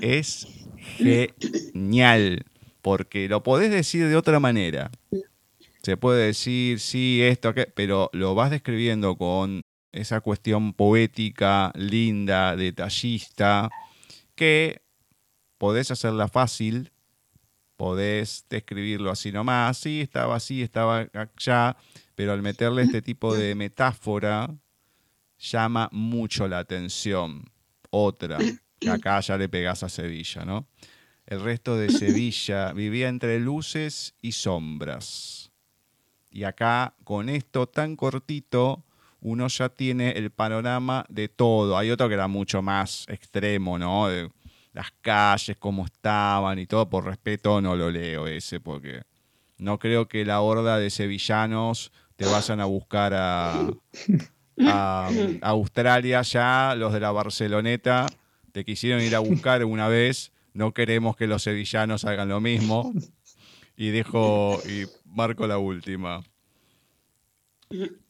Speaker 2: Es genial, porque lo podés decir de otra manera. Se puede decir, sí, esto, aquello, pero lo vas describiendo con esa cuestión poética, linda, detallista, que podés hacerla fácil, podés describirlo así nomás, sí, estaba así, estaba allá, pero al meterle este tipo de metáfora llama mucho la atención. Otra, que acá ya le pegás a Sevilla, ¿no? El resto de Sevilla vivía entre luces y sombras. Y acá, con esto tan cortito, uno ya tiene el panorama de todo. Hay otro que era mucho más extremo, ¿no? las calles, cómo estaban y todo. Por respeto no lo leo ese, porque no creo que la horda de sevillanos te vayan a buscar a, a, Australia ya, los de la Barceloneta, te quisieron ir a buscar una vez. No queremos que los sevillanos hagan lo mismo. Y dejo y marco la última.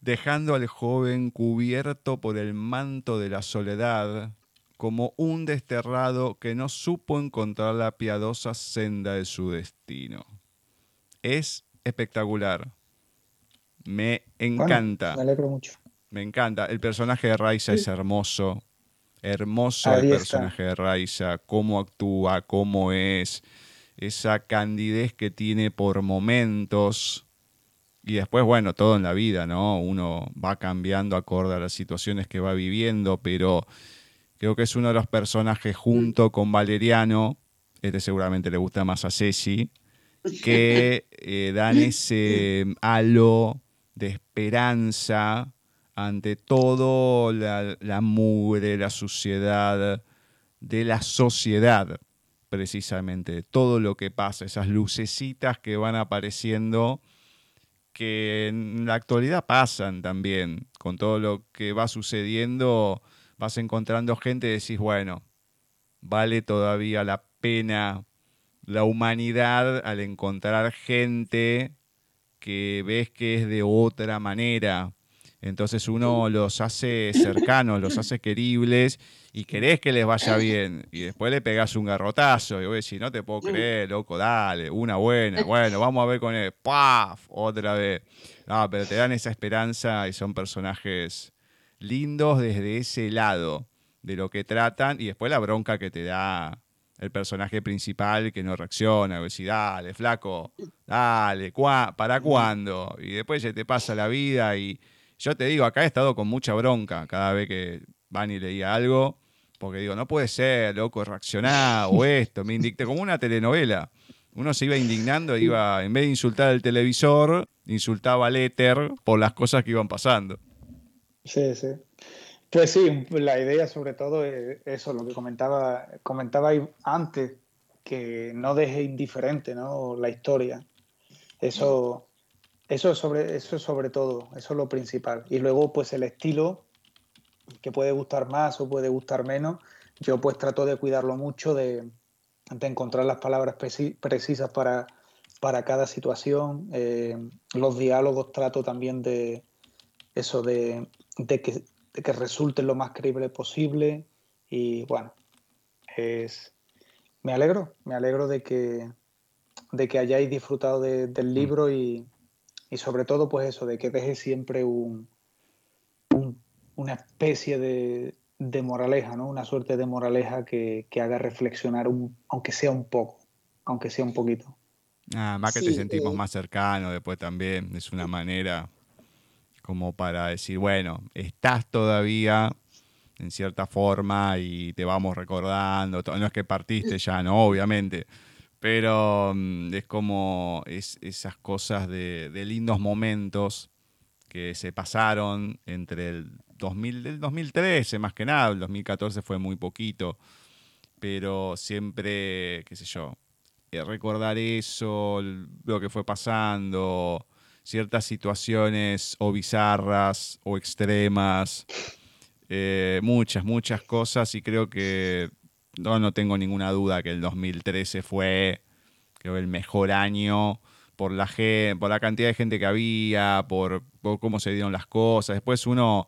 Speaker 2: Dejando al joven cubierto por el manto de la soledad, como un desterrado que no supo encontrar la piadosa senda de su destino. Es espectacular. Me encanta.
Speaker 3: me alegro mucho.
Speaker 2: Me encanta. El personaje de Raiza es hermoso. Hermoso el personaje de Raiza. Cómo actúa, cómo es. Esa candidez que tiene por momentos. Y después, bueno, todo en la vida, ¿no? Uno va cambiando acorde a las situaciones que va viviendo, pero Creo que es uno de los personajes junto con Valeriano, este seguramente le gusta más a Ceci, que eh, dan ese halo de esperanza ante todo la, mugre, la suciedad de la sociedad, precisamente, todo lo que pasa, esas lucecitas que van apareciendo, que en la actualidad pasan también, con todo lo que va sucediendo vas encontrando gente y decís, bueno, vale todavía la pena la humanidad al encontrar gente que ves que es de otra manera. Entonces uno los hace cercanos, los hace queribles y querés que les vaya bien. Y después le pegás un garrotazo y vos decís, no te puedo creer, loco, dale, una buena. Bueno, vamos a ver con él. ¡Paf! Otra vez. No, pero te dan esa esperanza y son personajes lindos desde ese lado de lo que tratan y después la bronca que te da el personaje principal que no reacciona, decir, dale, flaco, dale, ¿para cuándo? Y después se te pasa la vida y yo te digo, acá he estado con mucha bronca cada vez que van y leía algo, porque digo, no puede ser, loco, reaccionar o esto, me indicté como una telenovela. Uno se iba indignando, iba, en vez de insultar al televisor, insultaba al éter por las cosas que iban pasando.
Speaker 3: Sí, sí. Pues sí, la idea sobre todo es eso, lo que comentaba, comentaba antes, que no deje indiferente ¿no? la historia. Eso, eso, es sobre, eso es sobre todo, eso es lo principal. Y luego, pues el estilo, que puede gustar más o puede gustar menos, yo pues trato de cuidarlo mucho, de, encontrar las palabras precisas para, para cada situación. Eh, los diálogos trato también de eso de de que, de que resulte lo más creíble posible. Y bueno, es, me alegro, me alegro de que, de que hayáis disfrutado del mm. libro y, y, sobre todo pues eso, de que deje siempre un, una especie de, de, moraleja, ¿no? Una suerte de moraleja que, que haga reflexionar, un, aunque sea un poco, aunque sea un poquito.
Speaker 2: Ah, más que te sentimos más cercano después también, es una manera como para decir, bueno, estás todavía en cierta forma y te vamos recordando, no es que partiste ya, no, obviamente, pero mm, es como es, esas cosas de, lindos momentos que se pasaron entre el 2000, el 2013 más que nada, el 2014 fue muy poquito, pero siempre, qué sé yo, eh, recordar eso, lo que fue pasando, ciertas situaciones o bizarras o extremas, eh, muchas, muchas cosas y creo que no, no tengo ninguna duda que el 2013 fue el mejor año por la, por la cantidad de gente que había, por, cómo se dieron las cosas. Después uno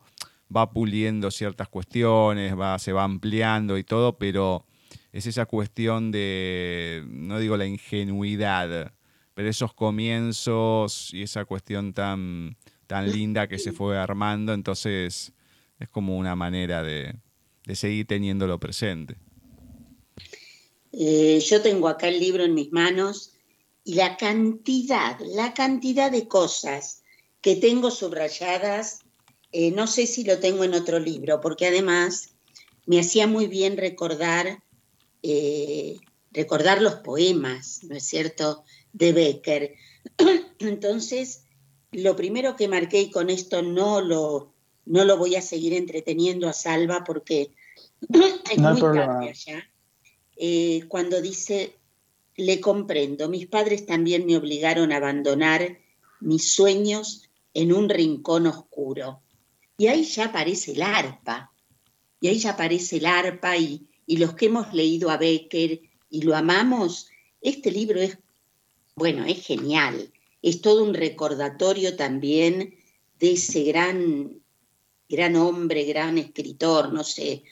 Speaker 2: va puliendo ciertas cuestiones, va, se va ampliando y todo, pero es esa cuestión de, no digo la ingenuidad, pero esos comienzos y esa cuestión tan, tan linda que se fue armando, entonces es como una manera de, seguir teniéndolo presente.
Speaker 4: Eh, yo tengo acá el libro en mis manos y la cantidad, la cantidad de cosas que tengo subrayadas, eh, no sé si lo tengo en otro libro, porque además me hacía muy bien recordar eh, recordar los poemas, ¿no es cierto?, de Becker. Entonces, lo primero que marqué, y con esto no lo, no lo voy a seguir entreteniendo a Salva porque es muy tarde allá, eh, cuando dice, le comprendo, mis padres también me obligaron a abandonar mis sueños en un rincón oscuro. Y ahí ya aparece el arpa, y ahí ya aparece el arpa y, y los que hemos leído a Becker y lo amamos, este libro es, bueno, es genial. Es todo un recordatorio también de ese gran, gran hombre, gran escritor, no sé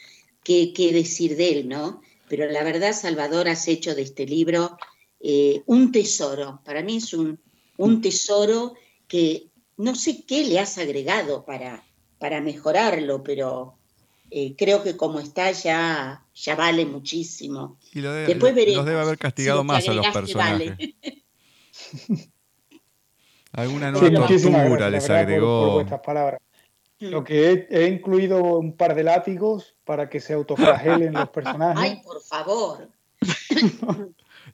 Speaker 4: qué, qué decir de él, ¿no? Pero la verdad, Salvador, has hecho de este libro eh, un tesoro. Para mí es un, un tesoro que no sé qué le has agregado para, para mejorarlo, pero eh, creo que como está ya, ya vale muchísimo.
Speaker 2: Y lo Después veremos. Los debe haber castigado más a los personajes. Alguna nueva tortura les agregó.
Speaker 3: palabras. Lo que he, incluido un par de látigos para que se autoflagelen los personajes.
Speaker 4: Ay, por favor.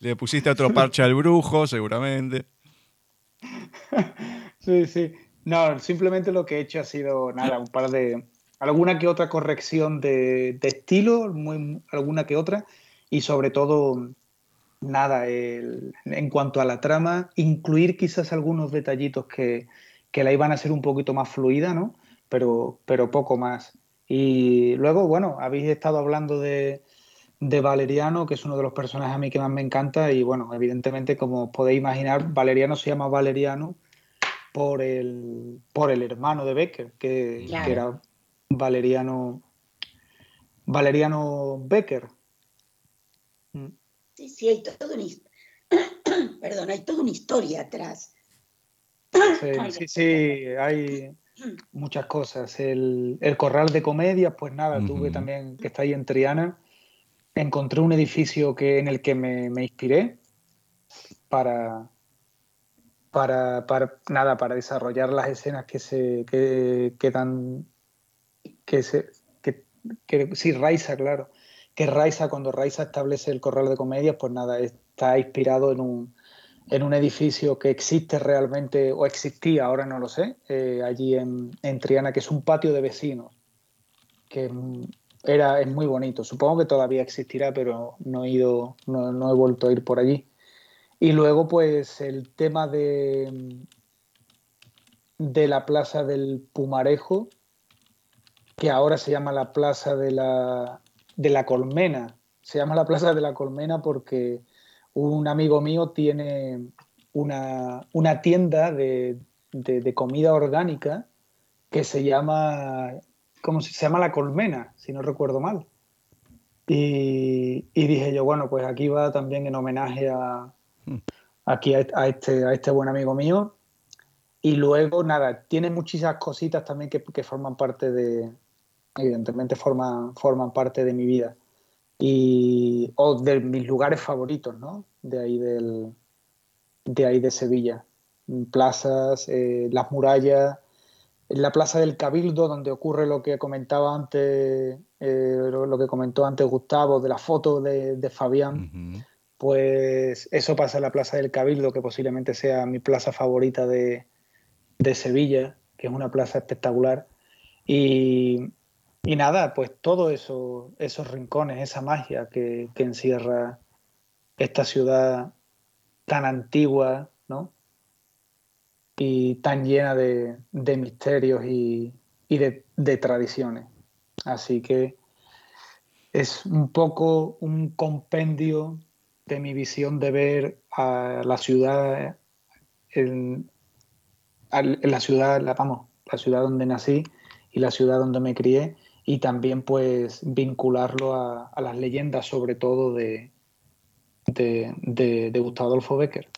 Speaker 2: Le pusiste otro parche al brujo, seguramente.
Speaker 3: Sí, sí. No, simplemente lo que he hecho ha sido nada, un par de, alguna que otra corrección de, estilo, muy, alguna que otra, y sobre todo, nada, en cuanto a la trama, incluir quizás algunos detallitos que, la iban a hacer un poquito más fluida, ¿no? Pero, pero poco más. Y luego, bueno, habéis estado hablando de, de Valeriano, que es uno de los personajes a mí que más me encanta, y bueno, evidentemente, como podéis imaginar, Valeriano se llama Valeriano por el, por el hermano de Becker, que, que era Valeriano, Valeriano Becker.
Speaker 4: Mm. Sí, sí, hay toda una, Perdón, hay toda una historia atrás.
Speaker 3: Sí, sí, hay muchas cosas. El, corral de comedias, pues nada, tuve también, que está ahí en Triana, encontré un edificio que, en el que me, inspiré para, para, nada, para desarrollar las escenas que se que, que dan que, se, que, que sí, Raiza, claro, que Raiza, cuando Raiza establece el corral de comedias, pues nada, está inspirado en un, en un edificio que existe realmente, o existía, ahora no lo sé, eh, allí en, en, Triana, que es un patio de vecinos, que era, es muy bonito. Supongo que todavía existirá, pero no he ido, no, no he vuelto a ir por allí. Y luego, pues, el tema de, de la plaza del Pumarejo, que ahora se llama la Plaza de la, de la Colmena. Se llama la Plaza de la Colmena porque un amigo mío tiene una, tienda de, comida orgánica que se llama, ¿cómo se, llama? La Colmena, si no recuerdo mal. Y, dije yo, bueno, pues aquí va también en homenaje a, hmm. aquí a, este, a este buen amigo mío. Y luego, nada, tiene muchísimas cositas también que forman parte de, evidentemente forman, forman parte de mi vida y, o de mis lugares favoritos, ¿no? De ahí, del, de, ahí de Sevilla. Plazas, eh, las murallas, la Plaza del Cabildo, donde ocurre lo que comentaba antes, eh, lo, que comentó antes Gustavo, de la foto de, Fabián, pues eso pasa en la Plaza del Cabildo, que posiblemente sea mi plaza favorita de, de Sevilla, que es una plaza espectacular. Y, y nada, pues todos eso, esos rincones, esa magia que, encierra esta ciudad tan antigua, ¿no? Y tan llena de, misterios y, de, tradiciones. Así que es un poco un compendio de mi visión de ver a la ciudad en, la ciudad, la, vamos, la ciudad donde nací y la ciudad donde me crié y también pues vincularlo a, las leyendas sobre todo de, de, Gustavo Adolfo Becker.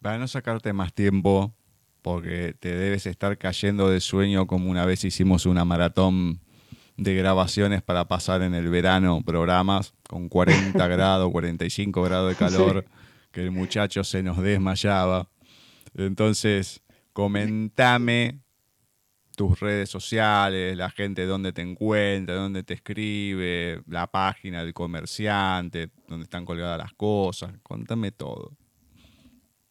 Speaker 2: Para no sacarte más tiempo, porque te debes estar cayendo de sueño como una vez hicimos una maratón de grabaciones para pasar en el verano programas con 40 grados, 45 grados de calor, que el muchacho se nos desmayaba. Entonces, comentame tus redes sociales, la gente dónde te encuentra, dónde te escribe, la página del comerciante, dónde están colgadas las cosas. Contame todo.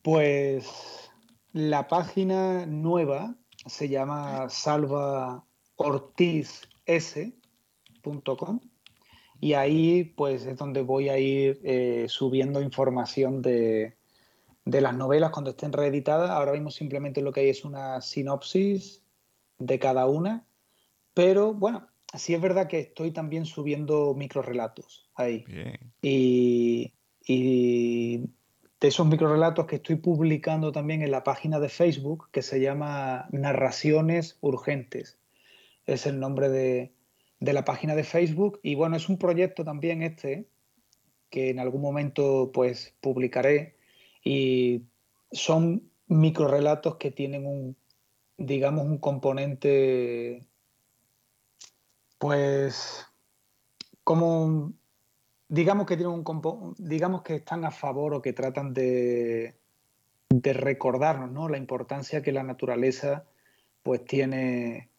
Speaker 3: Pues la página nueva se llama salvaortizs.com y ahí pues es donde voy a ir eh, subiendo información de, de las novelas cuando estén reeditadas. Ahora mismo simplemente lo que hay es una sinopsis de cada una, pero bueno, sí es verdad que estoy también subiendo microrelatos ahí. Y, y de esos microrelatos que estoy publicando también en la página de Facebook que se llama Narraciones Urgentes. Es el nombre de, de la página de Facebook y bueno, es un proyecto también este que en algún momento pues publicaré y son microrelatos que tienen un digamos, un componente, pues, como, digamos que tienen un digamos que están a favor o que tratan de, de recordarnos, ¿no? La importancia que la naturaleza, pues, tiene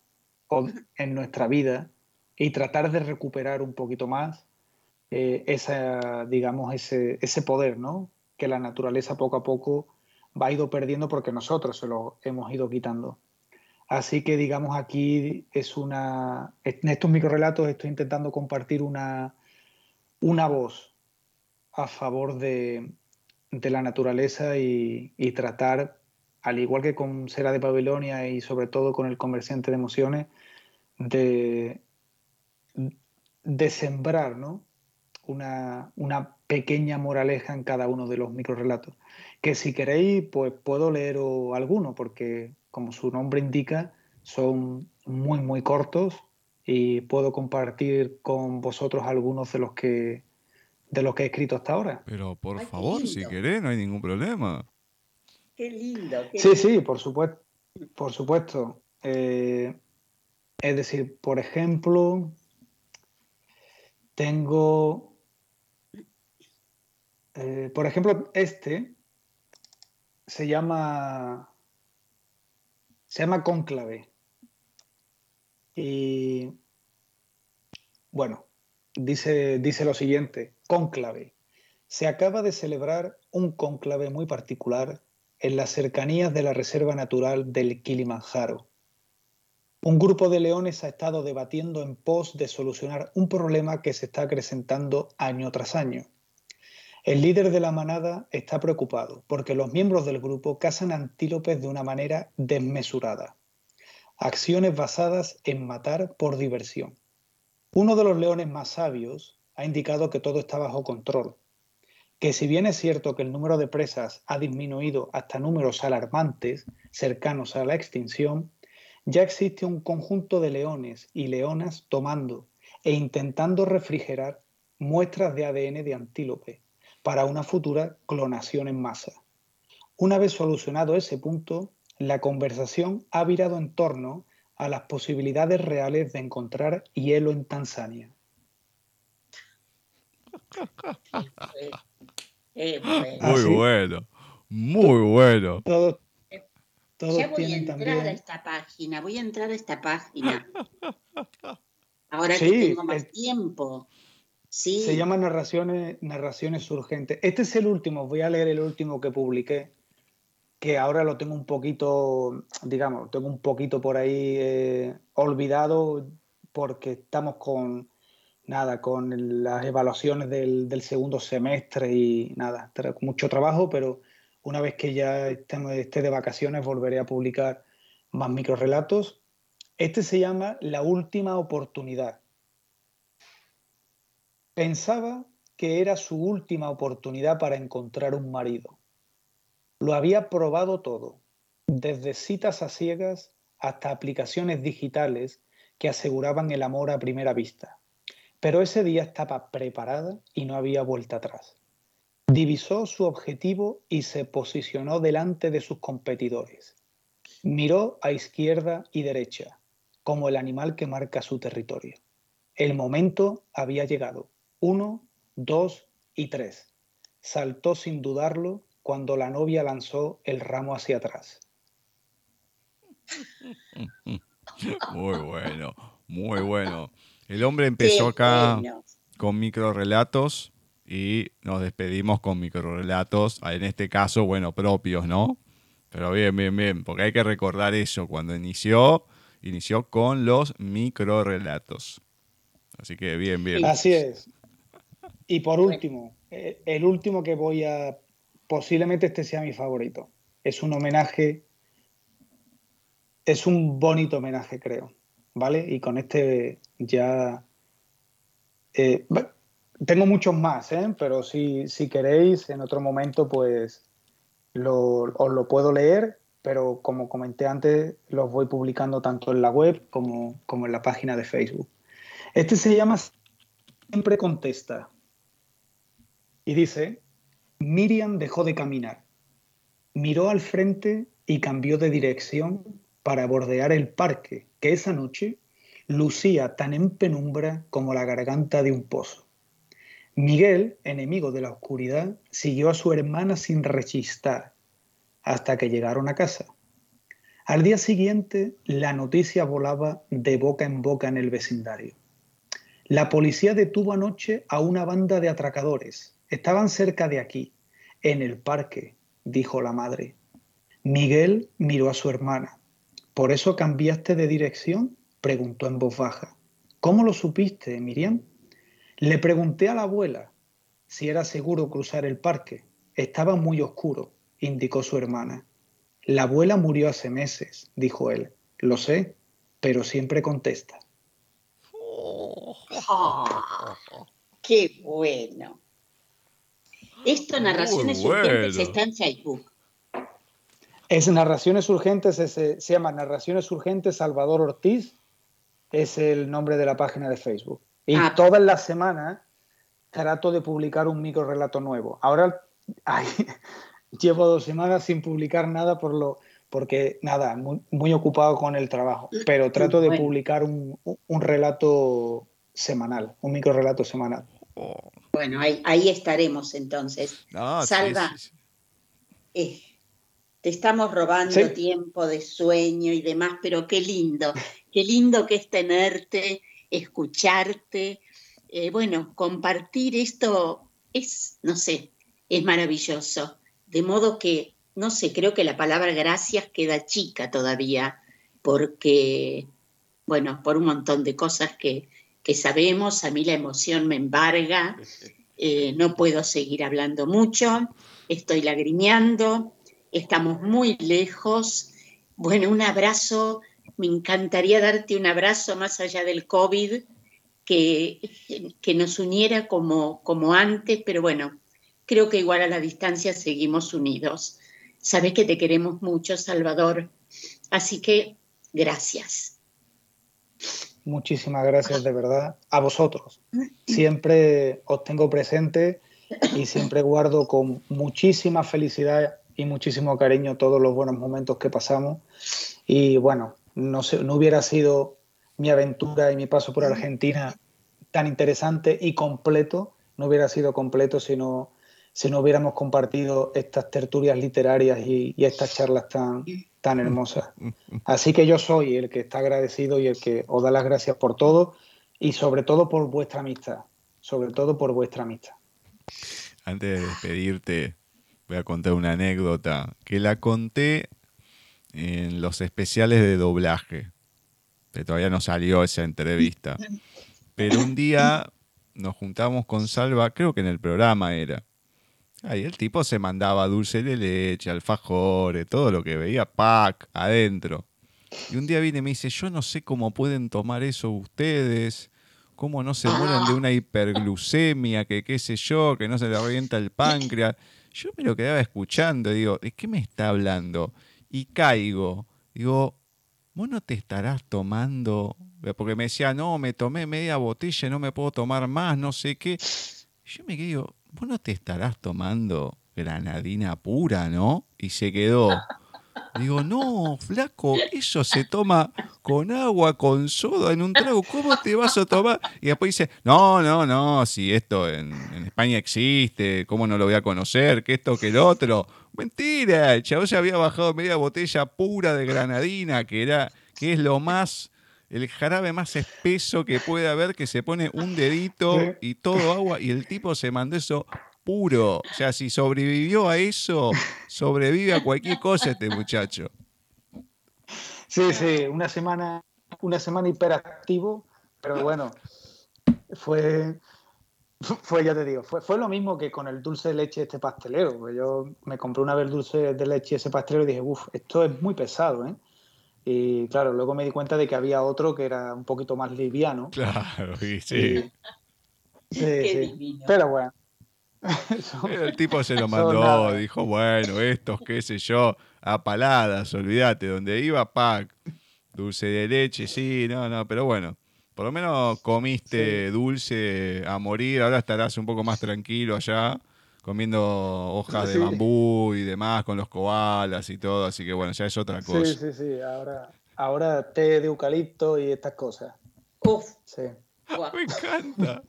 Speaker 3: en nuestra vida y tratar de recuperar un poquito más eh, esa, digamos, ese, ese poder, ¿no? Que la naturaleza poco a poco va ido perdiendo porque nosotros se lo hemos ido quitando. Así que digamos aquí es una, en estos microrelatos estoy intentando compartir una, una voz a favor de, la naturaleza y, tratar, al igual que con Sera de Babilonia y sobre todo con el comerciante de emociones, de, de sembrar una, una, pequeña moraleja en cada uno de los microrelatos. Que si queréis, pues puedo leer alguno, porque como su nombre indica, son muy, muy cortos y puedo compartir con vosotros algunos de los que de los que he escrito hasta ahora.
Speaker 2: Pero por favor, si querés, no hay ningún problema.
Speaker 4: Qué lindo.
Speaker 3: sí, sí, por supuesto. Por supuesto. Eh, es decir, por ejemplo, tengo, eh, por ejemplo, este se llama se llama Cónclave. Y bueno, dice, dice lo siguiente, cónclave. Se acaba de celebrar un cónclave muy particular en las cercanías de la Reserva Natural del Kilimanjaro. Un grupo de leones ha estado debatiendo en pos de solucionar un problema que se está acrecentando año tras año. El líder de la manada está preocupado porque los miembros del grupo cazan antílopes de una manera desmesurada. Acciones basadas en matar por diversión. Uno de los leones más sabios ha indicado que todo está bajo control, que si bien es cierto que el número de presas ha disminuido hasta números alarmantes, cercanos a la extinción, ya existe un conjunto de leones y leonas tomando e intentando refrigerar muestras de ADN de antílope para una futura clonación en masa. Una vez solucionado ese punto, la conversación ha virado en torno a las posibilidades reales de encontrar hielo en Tanzania.
Speaker 2: Muy bueno, muy bueno.
Speaker 3: Todos,
Speaker 4: ya voy a entrar a esta página, voy a entrar a esta página. Ahora que tengo más tiempo. Sí.
Speaker 3: Se llama narraciones, narraciones urgentes. Este es el último, voy a leer el último que publiqué, que ahora lo tengo un poquito, digamos, tengo un poquito por ahí eh, olvidado porque estamos con, nada, con las evaluaciones del, del segundo semestre y nada, mucho trabajo, pero una vez que ya esté de vacaciones volveré a publicar más microrelatos. Este se llama La última oportunidad. Pensaba que era su última oportunidad para encontrar un marido. Lo había probado todo, desde citas a ciegas hasta aplicaciones digitales que aseguraban el amor a primera vista. Pero ese día estaba preparada y no había vuelta atrás. Divisó su objetivo y se posicionó delante de sus competidores. Miró a izquierda y derecha, como el animal que marca su territorio. El momento había llegado. Uno, dos y tres. Saltó sin dudarlo cuando la novia lanzó el ramo hacia atrás.
Speaker 2: Muy bueno, muy bueno. El hombre empezó acá con micro relatos y nos despedimos con microrelatos, en este caso, bueno, propios, ¿no? Pero bien, bien, bien, porque hay que recordar eso, cuando inició, inició con los microrelatos. Así que bien, bien.
Speaker 3: Así es. Y por último, eh, el último que voy a, posiblemente este sea mi favorito. Es un homenaje, es un bonito homenaje, creo, ¿vale? Y con este ya... Eh, tengo muchos más, ¿eh? pero si, si queréis, en otro momento, pues os lo puedo leer, pero como comenté antes, los voy publicando tanto en la web como, como en la página de Facebook. Este se llama Siempre contesta. Y dice, Miriam dejó de caminar, miró al frente y cambió de dirección para bordear el parque que esa noche lucía tan en penumbra como la garganta de un pozo. Miguel, enemigo de la oscuridad, siguió a su hermana sin rechistar hasta que llegaron a casa. Al día siguiente, la noticia volaba de boca en boca en el vecindario. La policía detuvo anoche a una banda de atracadores. Estaban cerca de aquí, en el parque, dijo la madre. Miguel miró a su hermana. ¿Por eso cambiaste de dirección? preguntó en voz baja. ¿Cómo lo supiste, Miriam? Le pregunté a la abuela si era seguro cruzar el parque. Estaba muy oscuro, indicó su hermana. La abuela murió hace meses, dijo él. Lo sé, pero siempre contesta.
Speaker 4: ¡Qué bueno! Esto, Narraciones Urgentes, está en Facebook.
Speaker 3: Es Narraciones Urgentes, se llama Narraciones Urgentes Salvador Ortiz, es el nombre de la página de Facebook. Y ah. todas las semanas trato de publicar un micro relato nuevo. Ahora llevo dos semanas sin publicar nada por lo, porque nada, muy, ocupado con el trabajo, pero trato de publicar un, relato semanal, un micro relato semanal.
Speaker 4: Bueno, ahí, estaremos entonces. Salva, eh, te estamos robando tiempo de sueño y demás, pero qué lindo, qué lindo que es tenerte escucharte. Eh, bueno, compartir esto es, no sé, es maravilloso. De modo que, no sé, creo que la palabra gracias queda chica todavía, porque, bueno, por un montón de cosas que, sabemos, a mí la emoción me embarga, eh, no puedo seguir hablando mucho, estoy lagrimeando, estamos muy lejos. Bueno, un abrazo me encantaría darte un abrazo más allá del COVID, que, que nos uniera como, como antes, pero bueno, creo que igual a la distancia seguimos unidos. Sabes que te queremos mucho, Salvador. Así que gracias.
Speaker 3: Muchísimas gracias de verdad a vosotros. Siempre os tengo presente y siempre guardo con muchísima felicidad y muchísimo cariño todos los buenos momentos que pasamos. Y bueno, no, no hubiera sido mi aventura y mi paso por Argentina tan interesante y completo, no hubiera sido completo si no, si no hubiéramos compartido estas tertulias literarias y, estas charlas tan, tan hermosas. Así que yo soy el que está agradecido y el que os da las gracias por todo y sobre todo por vuestra amistad, sobre todo por vuestra amistad.
Speaker 2: Antes de despedirte, voy a contar una anécdota que la conté en los especiales de doblaje. Que todavía no salió esa entrevista. Pero un día nos juntamos con Salva, creo que en el programa era. Ahí el tipo se mandaba dulce de leche, alfajores, todo lo que veía, pack, adentro. Y un día viene y me dice, yo no sé cómo pueden tomar eso ustedes, cómo no se mueren de una hiperglucemia, que qué sé yo, que no se le revienta el páncreas. Yo me lo quedaba escuchando digo, ¿de qué me está hablando? Y caigo. Digo, ¿vos no te estarás tomando? Porque me decía, no, me tomé media botella, no me puedo tomar más, no sé qué. yo me quedo, vos no te estarás tomando granadina pura, ¿no? Y se quedó. Digo, no, flaco, eso se toma con agua, con soda, en un trago. ¿Cómo te vas a tomar? Y después dice, no, no, no, si esto en, España existe, ¿cómo no lo voy a conocer? Que esto, que el otro. Mentira, el ya había bajado media botella pura de granadina, que era, que es lo más el jarabe más espeso que puede haber, que se pone un dedito y todo agua, y el tipo se mandó eso puro. O sea, si sobrevivió a eso, sobrevive a cualquier cosa este muchacho.
Speaker 3: Sí, sí, una semana, una semana hiperactivo, pero bueno, fue, fue, ya te digo, fue, fue lo mismo que con el dulce de leche este pastelero. Yo me compré una vez dulce de leche ese pastelero y dije, uff, esto es muy pesado, ¿eh? Y claro, luego me di cuenta de que había otro que era un poquito más liviano.
Speaker 2: Claro, sí. sí,
Speaker 3: sí. Pero bueno.
Speaker 2: el tipo se lo mandó, dijo, bueno, estos, qué sé yo, a paladas, olvídate, donde iba, pack, dulce de leche, sí, no, no, pero bueno, por lo menos comiste dulce a morir, ahora estarás un poco más tranquilo allá comiendo hojas de bambú y demás con los koalas y todo, así que bueno, ya es otra cosa.
Speaker 3: Sí, sí, sí, ahora, ahora té de eucalipto y estas cosas.
Speaker 4: Uf.
Speaker 3: Sí.
Speaker 2: Me encanta.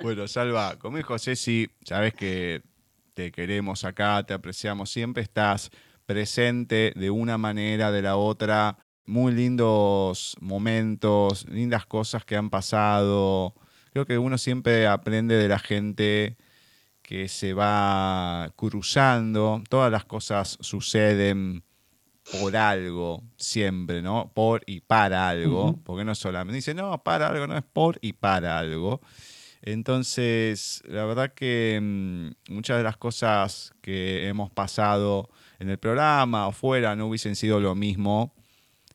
Speaker 2: bueno, Salva, como dijo Ceci, sabes que te queremos acá, te apreciamos, siempre estás presente de una manera, de la otra, muy lindos momentos, lindas cosas que han pasado. Creo que uno siempre aprende de la gente que se va cruzando, todas las cosas suceden por algo siempre, ¿no? Por y para algo, porque no solamente dice, no, para algo, no es por y para algo. Entonces, la verdad que mm, muchas de las cosas que hemos pasado en el programa o fuera no hubiesen sido lo mismo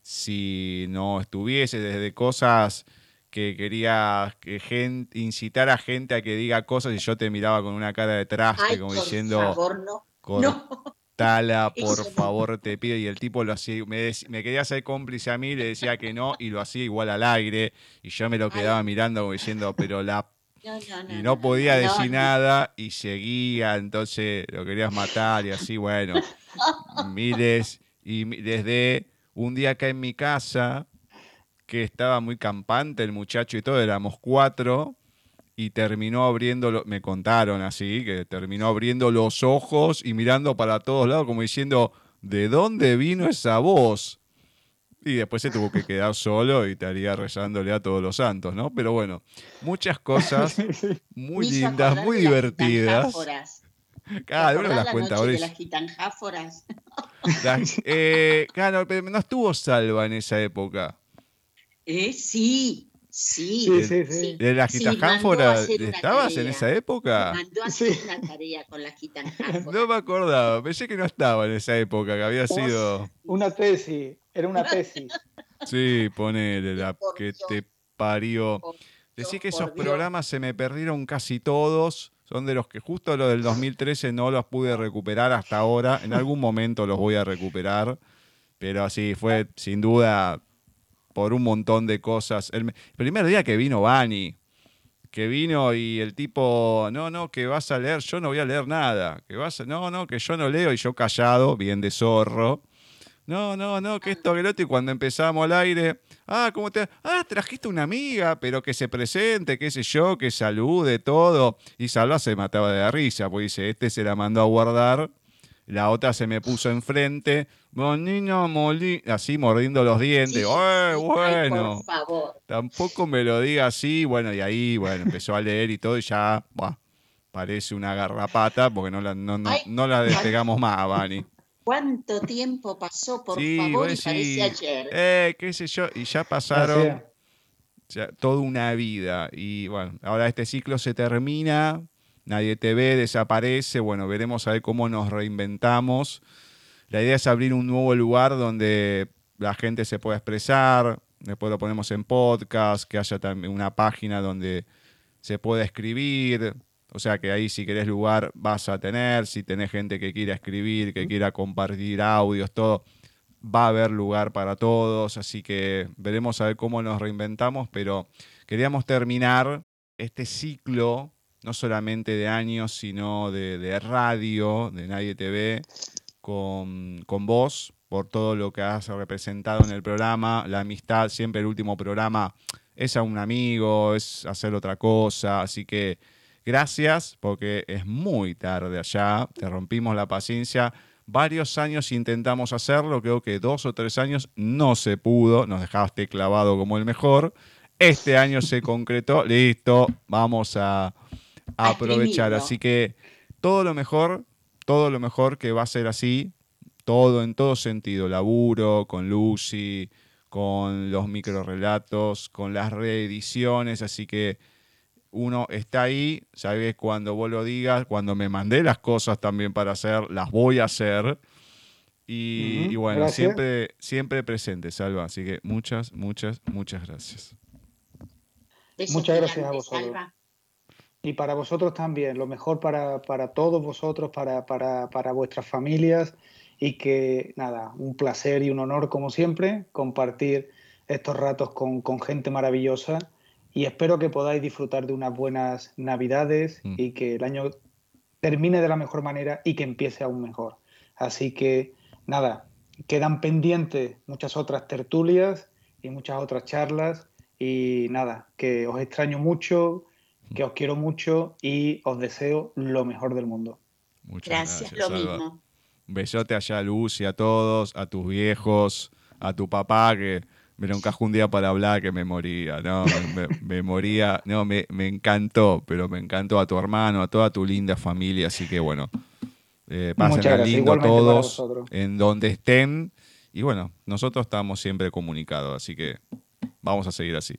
Speaker 2: si no estuviese desde cosas que quería que gente, incitar a gente a que diga cosas y yo te miraba con una cara de traste, como diciendo,
Speaker 4: favor, no.
Speaker 2: cortala, por favor, te pido. Y el tipo lo hacía, me, quería hacer cómplice a mí, le decía que no, y lo hacía igual al aire, y yo me lo quedaba mirando como diciendo, pero la... y no podía decir nada y seguía, entonces lo querías matar y así, bueno, miles, y desde un día acá en mi casa, que estaba muy campante el muchacho y todo, éramos cuatro, y terminó abriendo, me contaron así, que terminó abriendo los ojos y mirando para todos lados como diciendo, ¿de dónde vino esa voz? Y después se tuvo que quedar solo y estaría rezándole a todos los santos, ¿no? Pero bueno, muchas cosas muy lindas, muy divertidas.
Speaker 4: Cada uno las cuenta ahora. las gitanjáforas.
Speaker 2: Eh, claro, pero no estuvo salva en esa época.
Speaker 4: Eh, sí, sí.
Speaker 3: sí, sí,
Speaker 2: ¿De las quitanjáforas estabas en esa época?
Speaker 4: mandó a hacer una tarea con las quitanjáforas.
Speaker 2: No me acordaba, pensé que no estaba en esa época, que había sido...
Speaker 3: Una tesis, era una tesis.
Speaker 2: Sí, ponele la que te parió. Decí que esos programas se me perdieron casi todos. Son de los que justo los del 2013 no los pude recuperar hasta ahora. En algún momento los voy a recuperar. Pero así fue sin duda por un montón de cosas. El, primer día que vino Bani, que vino y el tipo, no, no, que vas a leer, yo no voy a leer nada, que vas no, no, que yo no leo y yo callado, bien de zorro. no, no, no, que esto, que lo otro. Y cuando empezamos al aire, ah, ¿cómo te.? Ah, trajiste una amiga, pero que se presente, qué sé yo, que salude, todo. Y Salva se mataba de la risa, porque dice, este se la mandó a guardar. La otra se me puso enfrente, Bonino Molí, así mordiendo los dientes. ¡Eh, bueno!
Speaker 4: por favor.
Speaker 2: Tampoco me lo diga así. Bueno, y ahí, bueno, empezó a leer y todo, y ya, buah, parece una garrapata, porque no la, no, no,
Speaker 4: Ay,
Speaker 2: no la despegamos más, Vani.
Speaker 4: ¿Cuánto tiempo pasó, por
Speaker 2: Sí,
Speaker 4: favor?
Speaker 2: vos
Speaker 4: Y parece
Speaker 2: decís,
Speaker 4: ayer.
Speaker 2: Eh, qué sé yo, y ya pasaron ya, toda una vida. Y bueno, ahora este ciclo se termina, nadie te ve, desaparece. Bueno, veremos a ver cómo nos reinventamos. La idea es abrir un nuevo lugar donde la gente se pueda expresar. Después lo ponemos en podcast, que haya también una página donde se pueda escribir. O sea que ahí si querés lugar vas a tener, si tenés gente que quiera escribir, que quiera compartir audios, todo, va a haber lugar para todos, así que veremos a ver cómo nos reinventamos, pero queríamos terminar este ciclo, no solamente de años, sino de, de radio, de Nadie TV, con, con vos, por todo lo que has representado en el programa, la amistad, siempre el último programa es a un amigo, es hacer otra cosa, así que gracias porque es muy tarde allá, te rompimos la paciencia. Varios años intentamos hacerlo, creo que dos o tres años no se pudo, nos dejaste clavado como el mejor. Este año se concretó, listo, vamos a, a
Speaker 4: A
Speaker 2: aprovechar. Así que todo lo mejor, todo lo mejor que va a ser así, todo en todo sentido, laburo con Lucy, con los microrelatos, con las reediciones, así que uno está ahí, sabes cuando vos lo digas, cuando me mandé las cosas también para hacer, las voy a hacer. Y, bueno,
Speaker 3: gracias.
Speaker 2: siempre, siempre presente, Salva. Así que muchas, muchas, muchas gracias.
Speaker 4: Besos
Speaker 3: Muchas gracias a vosotros. Y para vosotros también, lo mejor para, para todos vosotros, para, para, para vuestras familias y que nada, un placer y un honor como siempre compartir estos ratos con, con gente maravillosa y espero que podáis disfrutar de unas buenas navidades
Speaker 2: Mm.
Speaker 3: y que el año termine de la mejor manera y que empiece aún mejor. Así que nada, quedan pendientes muchas otras tertulias y muchas otras charlas y nada, que os extraño mucho, que os quiero mucho y os deseo lo mejor del mundo.
Speaker 2: Muchas
Speaker 4: Gracias,
Speaker 2: gracias.
Speaker 4: lo
Speaker 2: Salva.
Speaker 4: mismo.
Speaker 2: Un besote allá a Luz y a todos, a tus viejos, a tu papá que me lo encajó un día para hablar que me moría, ¿no? Me, moría, no, me, me encantó, pero me encantó a tu hermano, a toda tu linda familia, así que bueno, eh, pasen
Speaker 3: gracias,
Speaker 2: lindo
Speaker 3: para
Speaker 2: todos en donde estén y bueno, nosotros estamos siempre comunicados, así que vamos a seguir así.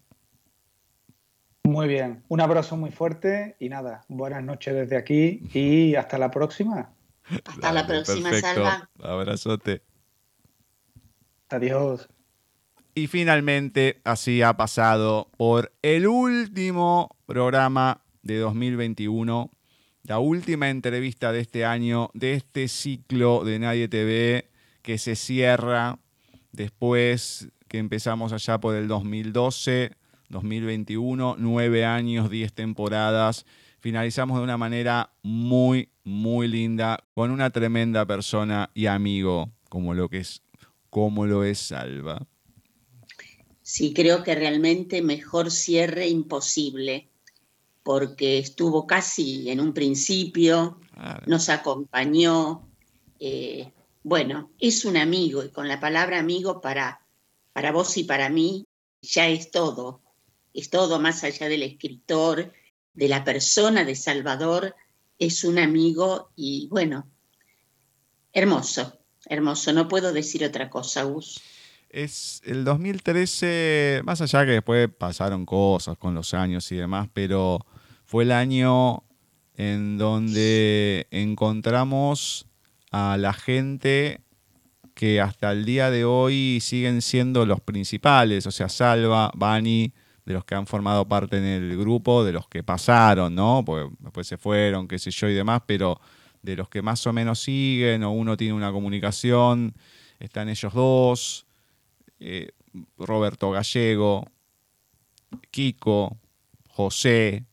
Speaker 3: Muy bien, un abrazo muy fuerte y nada, buenas noches desde aquí y hasta la próxima.
Speaker 4: Hasta la próxima,
Speaker 2: perfecto.
Speaker 4: Salva.
Speaker 2: Abrazote.
Speaker 3: Adiós.
Speaker 2: Y finalmente, así ha pasado por el último programa de 2021, la última entrevista de este año, de este ciclo de Nadie TV, que se cierra después que empezamos allá por el 2012, 2021, nueve años, diez temporadas. Finalizamos de una manera muy, muy linda, con una tremenda persona y amigo, como lo que es, como lo es Salva.
Speaker 4: Sí, creo que realmente mejor cierre imposible, porque estuvo casi en un principio, nos acompañó. eh, bueno, es un amigo y con la palabra amigo para, para vos y para mí ya es todo. Es todo más allá del escritor, de la persona de Salvador, es un amigo y bueno, hermoso, hermoso. No puedo decir otra cosa, Gus.
Speaker 2: Es el 2013, más allá que después pasaron cosas con los años y demás, pero fue el año en donde encontramos a la gente que hasta el día de hoy siguen siendo los principales, o sea, Salva, Bani, de los que han formado parte en el grupo, de los que pasaron, ¿no? Porque después se fueron, qué sé yo y demás, pero de los que más o menos siguen o uno tiene una comunicación, están ellos dos, eh, Roberto Gallego, Kiko, José,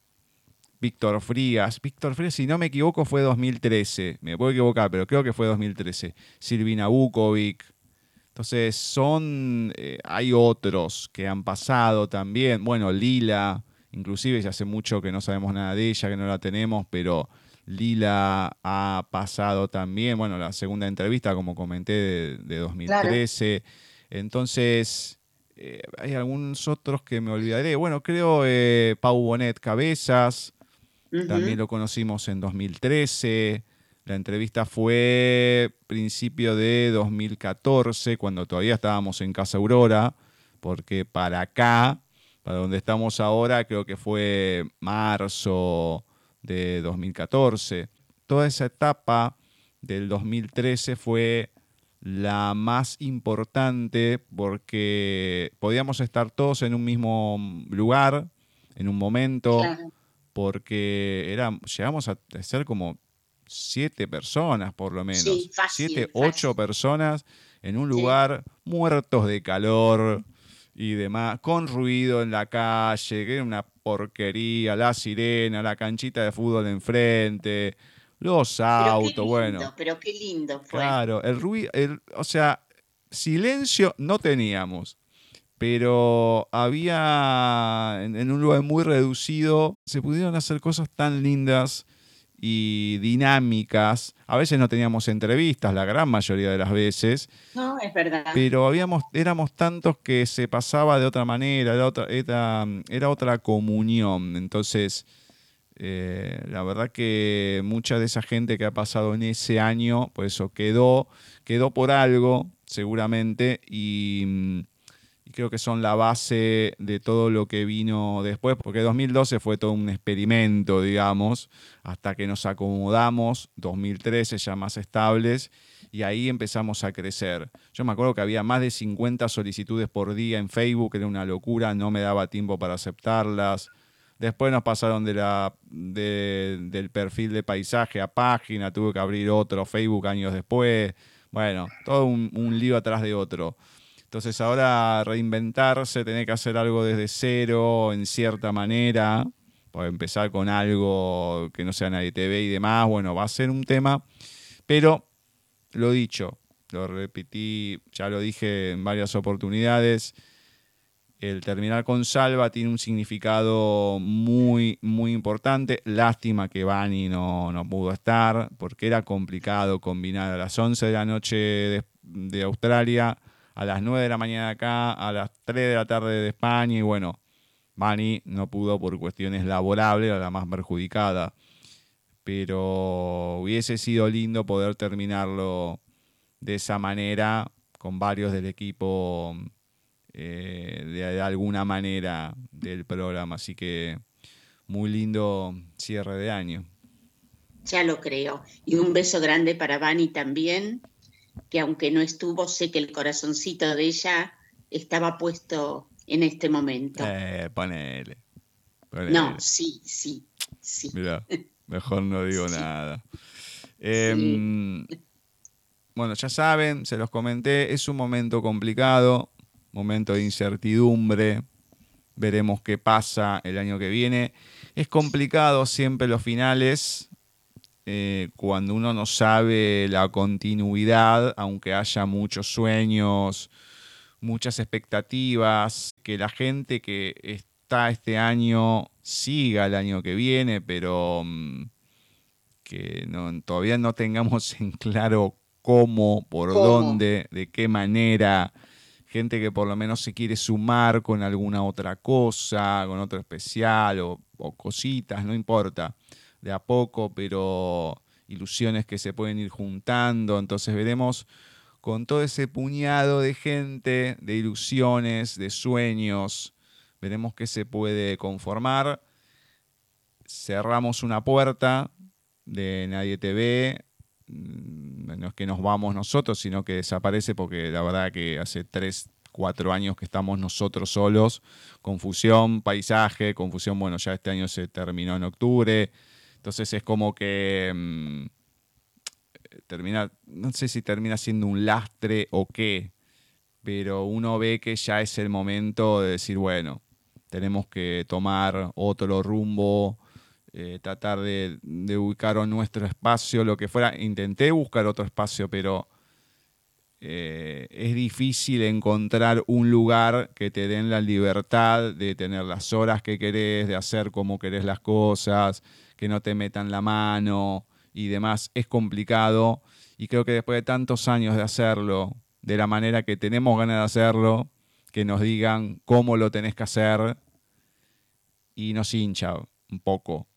Speaker 2: Víctor Frías. Víctor Frías, si no me equivoco, fue 2013. Me puedo equivocar, pero creo que fue 2013. Silvina Bukovic. Entonces son, eh, hay otros que han pasado también. Bueno, Lila, inclusive ya hace mucho que no sabemos nada de ella, que no la tenemos, pero Lila ha pasado también, bueno, la segunda entrevista, como comenté, de, 2013. Entonces, eh, hay algunos otros que me olvidaré. Bueno, creo eh, Pau Bonet Cabezas, también lo conocimos en 2013. La entrevista fue principio de 2014, cuando todavía estábamos en Casa Aurora, porque para acá, para donde estamos ahora, creo que fue marzo de 2014. Toda esa etapa del 2013 fue la más importante porque podíamos estar todos en un mismo lugar, en un momento, porque era, llegamos a ser como siete personas por lo menos. siete, ocho personas en un lugar muertos de calor y demás, con ruido en la calle, que era una porquería, la sirena, la canchita de fútbol enfrente, los autos, bueno.
Speaker 4: Pero qué lindo fue.
Speaker 2: Claro, el ruido, o sea, silencio no teníamos pero había en, un lugar muy reducido, se pudieron hacer cosas tan lindas y dinámicas. A veces no teníamos entrevistas, la gran mayoría de las veces.
Speaker 4: No, es verdad.
Speaker 2: Pero habíamos, éramos tantos que se pasaba de otra manera, era otra, era, otra comunión. Entonces, eh, la verdad que mucha de esa gente que ha pasado en ese año, pues eso quedó, quedó por algo, seguramente, y y creo que son la base de todo lo que vino después, porque 2012 fue todo un experimento, digamos, hasta que nos acomodamos, 2013 ya más estables, y ahí empezamos a crecer. Yo me acuerdo que había más de 50 solicitudes por día en Facebook, era una locura, no me daba tiempo para aceptarlas. Después nos pasaron de la, del perfil de paisaje a página, tuve que abrir otro Facebook años después. Bueno, todo un, un lío atrás de otro. Entonces ahora reinventarse, tener que hacer algo desde cero, en cierta manera, empezar con algo que no sea nadie TV y demás, bueno, va a ser un tema, pero lo dicho, lo repetí, ya lo dije en varias oportunidades, el terminar con salva tiene un significado muy, muy importante. Lástima que Bani no, no pudo estar, porque era complicado combinar a las 11 de la noche de Australia a las 9 de la mañana acá, a las 3 de la tarde de España y bueno, Bani no pudo por cuestiones laborables, era la más perjudicada. Pero hubiese sido lindo poder terminarlo de esa manera con varios del equipo eh, de, alguna manera del programa. Así que muy lindo cierre de año.
Speaker 4: Ya lo creo. Y un beso grande para Bani también que aunque no estuvo, sé que el corazoncito de ella estaba puesto en este momento.
Speaker 2: Eh, ponele.
Speaker 4: No, sí, sí, sí.
Speaker 2: Mira, mejor no digo nada. Em, bueno, ya saben, se los comenté, es un momento complicado, momento de incertidumbre. Veremos qué pasa el año que viene. Es complicado siempre los finales, eh, cuando uno no sabe la continuidad, aunque haya muchos sueños, muchas expectativas, que la gente que está este año siga el año que viene, pero mm, que todavía no tengamos en claro cómo, por dónde, de qué manera. Gente que por lo menos se quiere sumar con alguna otra cosa, con otro especial o cositas, no importa de a poco, pero ilusiones que se pueden ir juntando. Entonces veremos con todo ese puñado de gente, de ilusiones, de sueños, veremos qué se puede conformar. Cerramos una puerta de Nadie TV. Mm, no es que nos vamos nosotros, sino que desaparece porque la verdad que hace tres, cuatro años que estamos nosotros solos. Confusión, paisaje, confusión, bueno, ya este año se terminó en octubre. Entonces es como que mm, termina, no sé si termina siendo un lastre o qué, pero uno ve que ya es el momento de decir, bueno, tenemos que tomar otro rumbo, eh, tratar de, de, ubicar nuestro espacio, lo que fuera. Intenté buscar otro espacio, pero eh, es difícil encontrar un lugar que te den la libertad de tener las horas que querés, de hacer como querés las cosas, que no te metan la mano y demás. Es complicado y creo que después de tantos años de hacerlo, de la manera que tenemos ganas de hacerlo, que nos digan cómo lo tenés que hacer y nos hincha un poco.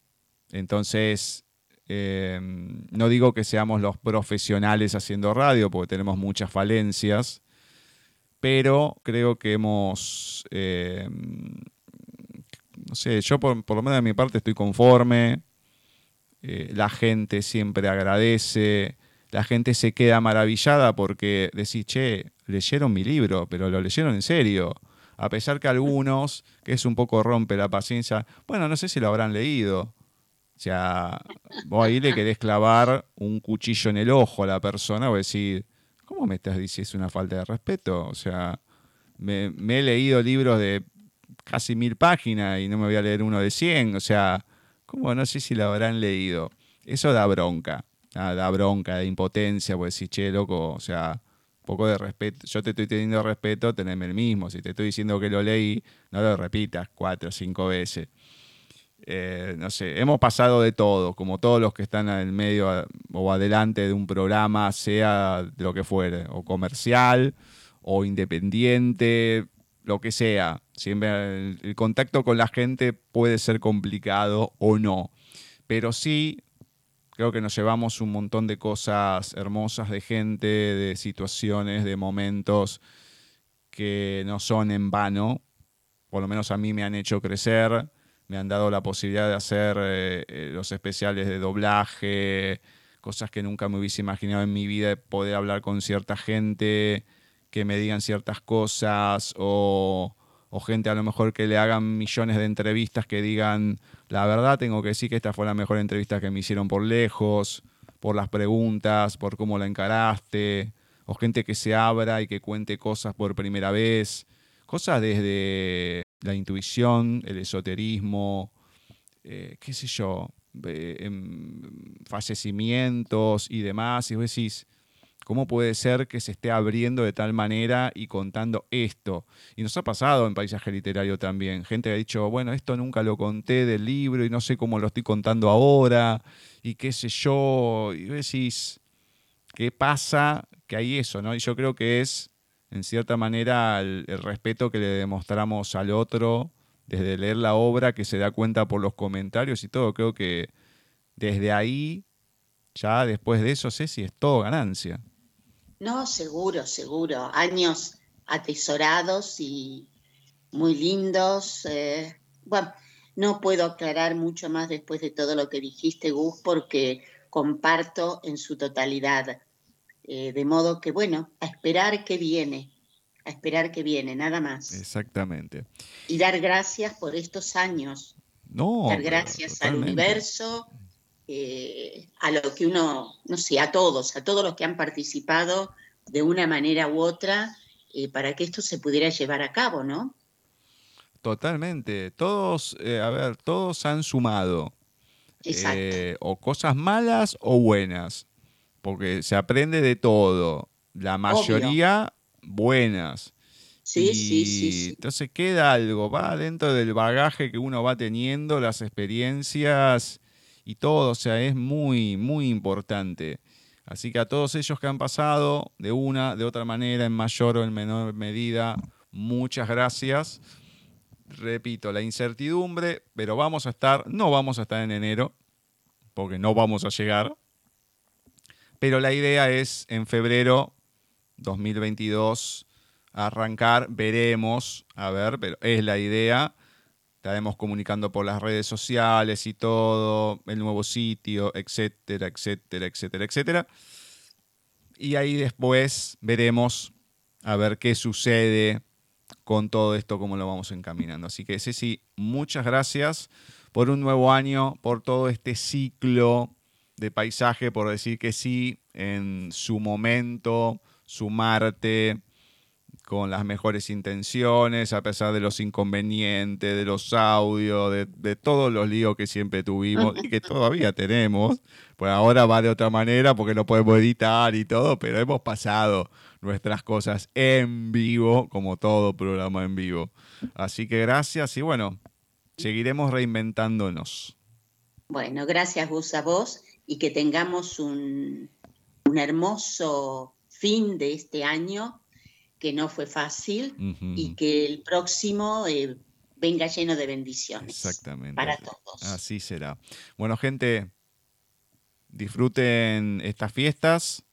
Speaker 2: Entonces, em, no digo que seamos los profesionales haciendo radio, porque tenemos muchas falencias, pero creo que hemos, em, no sé, yo por, lo menos de mi parte estoy conforme, eh, la gente siempre agradece, la gente se queda maravillada porque decís, che, leyeron mi libro, pero lo leyeron en serio. A pesar que algunos, que es un poco rompe la paciencia, bueno, no sé si lo habrán leído. O sea, vos ahí le querés clavar un cuchillo en el ojo a la persona o decir, ¿cómo me estás diciendo es una falta de respeto? O sea, me, he leído libros de casi mil páginas y no me voy a leer uno de cien. O sea, ¿cómo no sé si lo habrán leído? Eso da bronca. Ah, da bronca, da impotencia, pues decir, che, loco, o sea, poco de respeto. Yo te estoy teniendo respeto, teneme el mismo. Si te estoy diciendo que lo leí, no lo repitas cuatro o cinco veces. Eh, no sé, hemos pasado de todo, como todos los que están en el medio o adelante de un programa, sea de lo que fuere, o comercial, o independiente, lo que sea. Siempre el contacto con la gente puede ser complicado o no. Pero sí, Creo que nos llevamos un montón de cosas hermosas de gente, de situaciones, de momentos que no son en vano. Por lo menos a mí me han hecho crecer, me han dado la posibilidad de hacer eh, eh, los especiales de doblaje, cosas que nunca me hubiese imaginado en mi vida, poder hablar con cierta gente, que me digan ciertas cosas o o gente a lo mejor que le hagan millones de entrevistas que digan, la verdad tengo que decir que esta fue la mejor entrevista que me hicieron por lejos, por las preguntas, por cómo la encaraste, o gente que se abra y que cuente cosas por primera vez, cosas desde la intuición, el esoterismo, eh, qué sé yo, eh, em, fallecimientos y demás, y vos decís, ¿Cómo puede ser que se esté abriendo de tal manera y contando esto? Y nos ha pasado en paisaje literario también. Gente ha dicho, bueno, esto nunca lo conté del libro y no sé cómo lo estoy contando ahora y qué sé yo. Y decís, ¿qué pasa? Que hay eso, ¿no? Y yo creo que es, en cierta manera, el, el respeto que le demostramos al otro desde leer la obra, que se da cuenta por los comentarios y todo. Creo que desde ahí, ya después de eso, sé si es todo ganancia.
Speaker 4: No, seguro, seguro. Años atesorados y muy lindos. Eh, bueno, no puedo aclarar mucho más después de todo lo que dijiste, Gus, porque comparto en su totalidad. Eh, de modo que, bueno, a esperar que viene, a esperar que viene, nada más.
Speaker 2: Exactamente.
Speaker 4: Y dar gracias por estos años.
Speaker 2: No.
Speaker 4: Dar gracias al universo, eh, a lo que uno, no sé, a todos, a todos los que han participado de una manera u otra eh, para que esto se pudiera llevar a cabo, ¿no?
Speaker 2: Totalmente. Todos, eh, a ver, todos han sumado. o cosas malas o buenas. Porque se aprende de todo. La mayoría buenas.
Speaker 4: Sí, sí, sí,
Speaker 2: Entonces queda algo, va dentro del bagaje que uno va teniendo, las experiencias y todo, o sea, es muy, muy importante. Así que a todos ellos que han pasado de una, de otra manera, en mayor o en menor medida, muchas gracias. Repito, la incertidumbre, pero vamos a estar, no vamos a estar en enero, porque no vamos a llegar. Pero la idea es en febrero 2022 arrancar, veremos, a ver, pero es la idea estaremos comunicando por las redes sociales y todo, el nuevo sitio, etcétera, etcétera, etcétera, etcétera. Y ahí después veremos a ver qué sucede con todo esto, cómo lo vamos encaminando. Así que Ceci, muchas gracias por un nuevo año, por todo este ciclo de paisaje, por decir que sí en su momento, sumarte, con las mejores intenciones, a pesar de los inconvenientes, de los audios, de, todos los líos que siempre tuvimos y que todavía tenemos. Pues ahora va de otra manera porque no podemos editar y todo, pero hemos pasado nuestras cosas en vivo, como todo programa en vivo. Así que gracias y bueno, seguiremos reinventándonos.
Speaker 4: Bueno, gracias Gus a vos y que tengamos un, un hermoso fin de este año que no fue fácil y que el próximo eh, venga lleno de bendiciones.
Speaker 2: Exactamente.
Speaker 4: Para todos.
Speaker 2: Así será. Bueno, gente, disfruten estas fiestas,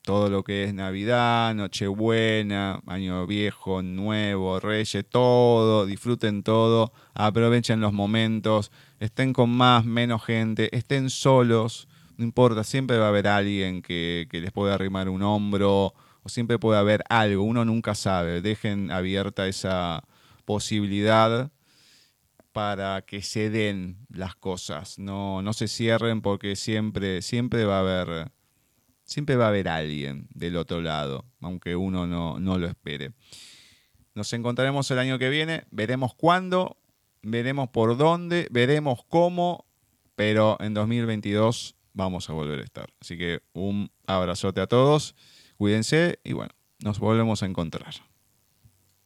Speaker 2: todo lo que es Navidad, Nochebuena, Año Viejo, Nuevo, Reyes, todo, disfruten todo, aprovechen los momentos, estén con más, menos gente, estén solos, no importa, siempre va a haber alguien que, que les pueda arrimar un hombro o siempre puede haber algo, uno nunca sabe, dejen abierta esa posibilidad para que se den las cosas, no, no se cierren porque siempre, siempre va a haber, siempre va a haber alguien del otro lado, aunque uno no, no lo espere. Nos encontraremos el año que viene, veremos cuándo, veremos por dónde, veremos cómo, pero en 2022 vamos a volver a estar. Así que un abrazote a todos. Cuídense y bueno, nos volvemos a encontrar.